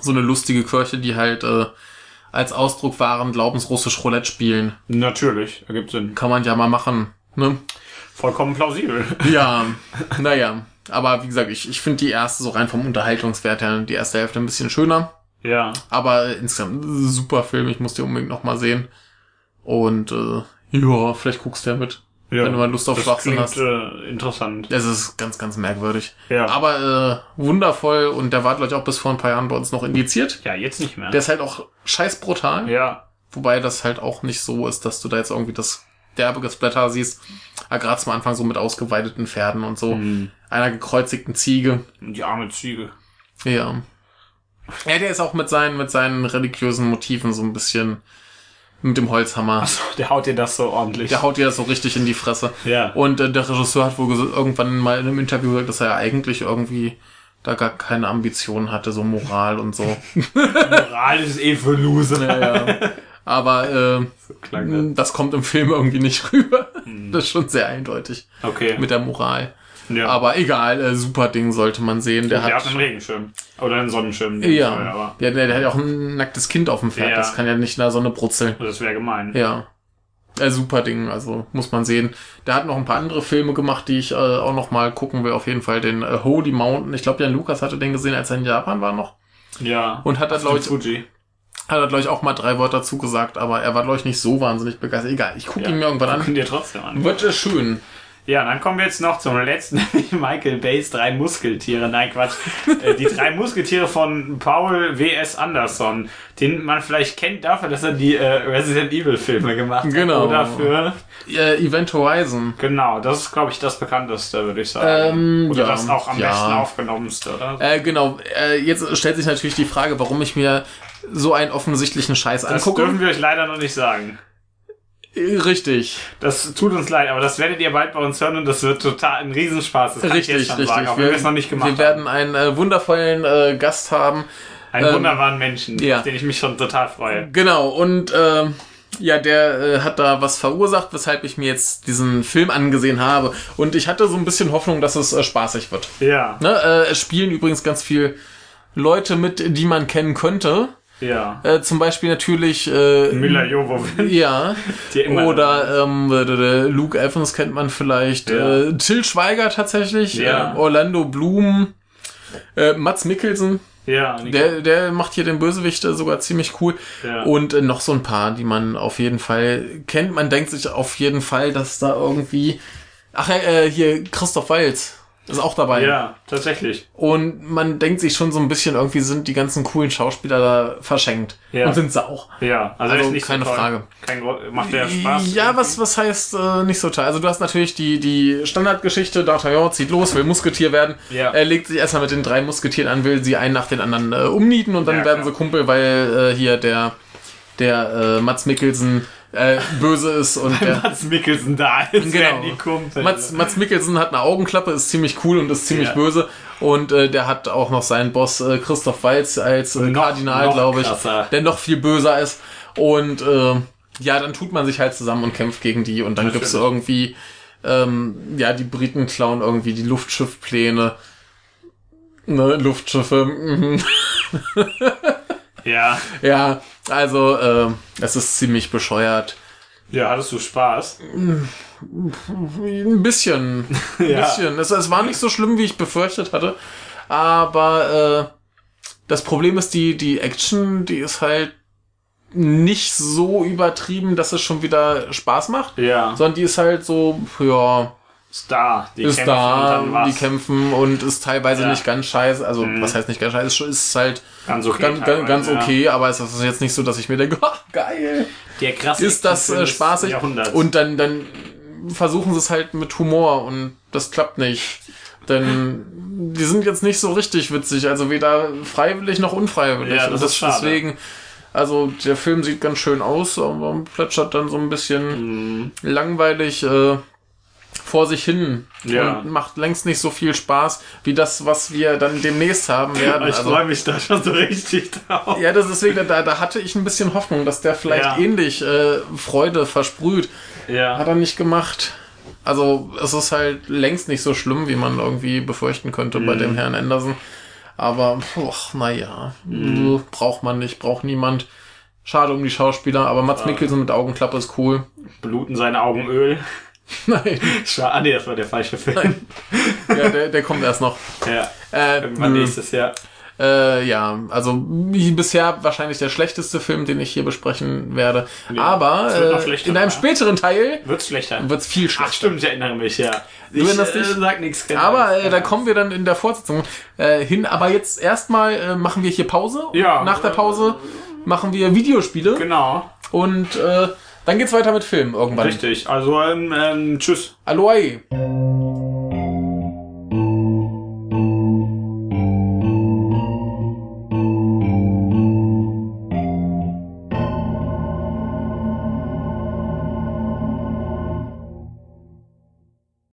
so eine lustige Kirche, die halt äh, als Ausdruck wahren Glaubens russisch Roulette spielen. Natürlich, ergibt Sinn. Kann man ja mal machen. Ne? Vollkommen plausibel. Ja, naja. Aber wie gesagt, ich, ich finde die erste so rein vom Unterhaltungswert her, die erste Hälfte ein bisschen schöner. Ja. Aber insgesamt super Film, ich muss die unbedingt noch mal sehen. Und äh, ja, vielleicht guckst du ja mit, ja. wenn du mal Lust auf das Schwachsinn klingt, hast. Äh, interessant. Es ist ganz, ganz merkwürdig. Ja. Aber äh, wundervoll und der war, glaube ich, auch bis vor ein paar Jahren bei uns noch indiziert. Ja, jetzt nicht mehr. Der ist halt auch scheiß brutal. ja. Wobei das halt auch nicht so ist, dass du da jetzt irgendwie das derbe Splatter siehst. Aber gerade zum Anfang so mit ausgeweideten Pferden und so. Hm. Einer gekreuzigten Ziege. Die arme Ziege. Ja. Ja, der ist auch mit seinen, mit seinen religiösen Motiven so ein bisschen mit dem Holzhammer. Achso, der haut dir das so ordentlich. Der haut dir das so richtig in die Fresse. Ja. Und äh, der Regisseur hat wohl irgendwann mal in einem Interview gesagt, dass er ja eigentlich irgendwie da gar keine Ambitionen hatte, so Moral und so. Moral ist eh für Loser. ja, ja. Aber äh, Klang das. das kommt im Film irgendwie nicht rüber. Das ist schon sehr eindeutig Okay. mit der Moral. Ja. Aber egal, äh, super Ding sollte man sehen. Der, der hat, hat einen Regenschirm. Oder einen Sonnenschirm. ja, Aber der, der, der hat ja auch ein nacktes Kind auf dem Pferd. Ja. Das kann ja nicht in der Sonne brutzeln. das wäre gemein. Ja. Äh, super Ding, also muss man sehen. Der hat noch ein paar andere Filme gemacht, die ich äh, auch noch mal gucken will. Auf jeden Fall den äh, Holy Mountain. Ich glaube, Jan Lukas hatte den gesehen, als er in Japan war noch. Ja. Und hat da, Auf glaube ich, Fuji. hat er, glaube ich, auch mal drei Worte dazu gesagt, aber er war, glaube ich, nicht so wahnsinnig begeistert. Egal, ich gucke ihn mir irgendwann an. dir trotzdem an. Wird äh, schön. Ja, dann kommen wir jetzt noch zum letzten, Michael Bays drei Muskeltiere. Nein, Quatsch. Äh, die drei Muskeltiere von Paul W.S. Anderson, den man vielleicht kennt dafür, dass er die äh, Resident Evil Filme gemacht hat. Genau. Oder für, Äh, Event Horizon. genau, das ist, glaube ich, das bekannteste, würde ich sagen. Ähm, oder ja, das auch am ja. besten aufgenommenste, oder? Äh, genau, äh, jetzt stellt sich natürlich die Frage, warum ich mir so einen offensichtlichen Scheiß Das angucke. dürfen wir euch leider noch nicht sagen. Richtig. Das tut uns leid, aber das werdet ihr bald bei uns hören und das wird total ein Riesenspaß. Das kann ich Richtig, jetzt schon richtig. sagen, auch wenn wir es noch nicht gemacht wir werden einen äh, wundervollen äh, Gast haben. haben. Einen ähm, wunderbaren Menschen, ja. auf den ich mich schon total freue. Genau, und äh, ja, der äh, hat da was verursacht, weshalb ich mir jetzt diesen Film angesehen habe. Und ich hatte so ein bisschen Hoffnung, dass es äh, spaßig wird. Ja, Ne? Äh, es spielen übrigens ganz viel Leute mit, die man kennen könnte. Ja. Äh, zum Beispiel natürlich äh, Mila Jovovich. Ja. Oder ähm, äh, äh, Luke Evans kennt man vielleicht. Ja. Äh, Till Schweiger tatsächlich. Ja. Äh, Orlando Bloom. Äh, Mats Mikkelsen. Ja, Der, der macht hier den Bösewicht äh, sogar ziemlich cool. Ja. Und äh, noch so ein paar, die man auf jeden Fall kennt. Man denkt sich auf jeden Fall, dass da irgendwie. Ach äh, hier Christoph Waltz ist auch dabei. ja, tatsächlich. Und man denkt sich schon so ein bisschen, irgendwie sind die ganzen coolen Schauspieler da verschenkt. Ja. Und sind sie auch. Ja, also, Also ist nicht keine so. Frage. Kein, macht der Spaß? Ja, was, was heißt äh, nicht so toll? Also du hast natürlich die, die Standardgeschichte, D'Artagnan zieht los, will Musketier werden. Ja. Er legt sich erstmal mit den drei Musketieren an, will sie einen nach den anderen äh, umnieten und dann Ja, werden klar. sie Kumpel, weil äh, hier der, der äh, Mats Mikkelsen äh, böse ist und der Mats Mikkelsen da ist, Genau. werden die Kumpel. Mats, Mats Mikkelsen hat eine Augenklappe, ist ziemlich cool und ist ziemlich Ja. böse. Und äh, der hat auch noch seinen Boss äh, Christoph Waltz als äh, Noch- Kardinal, glaube ich, krasser. der noch viel böser ist. Und äh, ja, dann tut man sich halt zusammen und kämpft gegen die. Und dann Natürlich. gibt's irgendwie, ähm, ja, die Briten klauen irgendwie die Luftschiffpläne. Ne, Luftschiffe. ja. ja, also äh, es ist ziemlich bescheuert. ja, hattest du Spaß? Ein bisschen. Ein Ja. bisschen. Es, es war nicht so schlimm, wie ich befürchtet hatte. Aber äh, das Problem ist, die, die Action, die ist halt nicht so übertrieben, dass es schon wieder Spaß macht. Ja, Sondern die ist halt so, ja, ist da. Die ist kämpfen und da, dann war's. die kämpfen und ist teilweise Ja. nicht ganz scheiße. Also, Mhm. was heißt nicht ganz scheiße? Ist halt Ganz okay. ganz, ganz, ganz ja. okay, aber es ist jetzt nicht so, dass ich mir denke, "Ha, geil Der krasse ist das äh, spaßig und dann dann versuchen sie es halt mit Humor und das klappt nicht. Denn die sind jetzt nicht so richtig witzig, also weder freiwillig noch unfreiwillig. Ja, das und ist schade. deswegen Also der Film sieht ganz schön aus, aber plätschert dann so ein bisschen langweilig äh, vor sich hin Ja. und macht längst nicht so viel Spaß wie das, was wir dann demnächst haben werden. Ich Also, freue mich da schon so richtig drauf. ja, das ist deswegen, da, da hatte ich ein bisschen Hoffnung, dass der vielleicht Ja. ähnlich äh, Freude versprüht. Ja. Hat er nicht gemacht. Also es ist halt längst nicht so schlimm, wie man irgendwie befürchten könnte bei dem Herrn Anderson. Aber, naja, braucht man nicht, braucht niemand. Schade um die Schauspieler, aber Mats Mikkelsen mit Augenklappe ist cool. Bluten seine Augen Öl. Nein, Ah, nee, das war der falsche Film. ja, der, der kommt erst noch. Ja. Äh, Irgendwann nö. nächstes Jahr. Äh, ja, also bisher wahrscheinlich der schlechteste Film, den ich hier besprechen werde. Aber wird noch äh, in einem späteren Teil Wird's schlechter. wird's viel schlechter. Ach stimmt, ich erinnere mich, ja. Du erinnerst ich, dich? Äh, sag nichts. genau. Aber äh, da kommen wir dann in der Fortsetzung äh, hin. Aber jetzt erstmal äh, machen wir hier Pause. Ja, Nach der Pause machen wir Videospiele. Genau, Und äh, dann geht's weiter mit Film irgendwann. richtig. Also, ähm, ähm, tschüss. Aloha.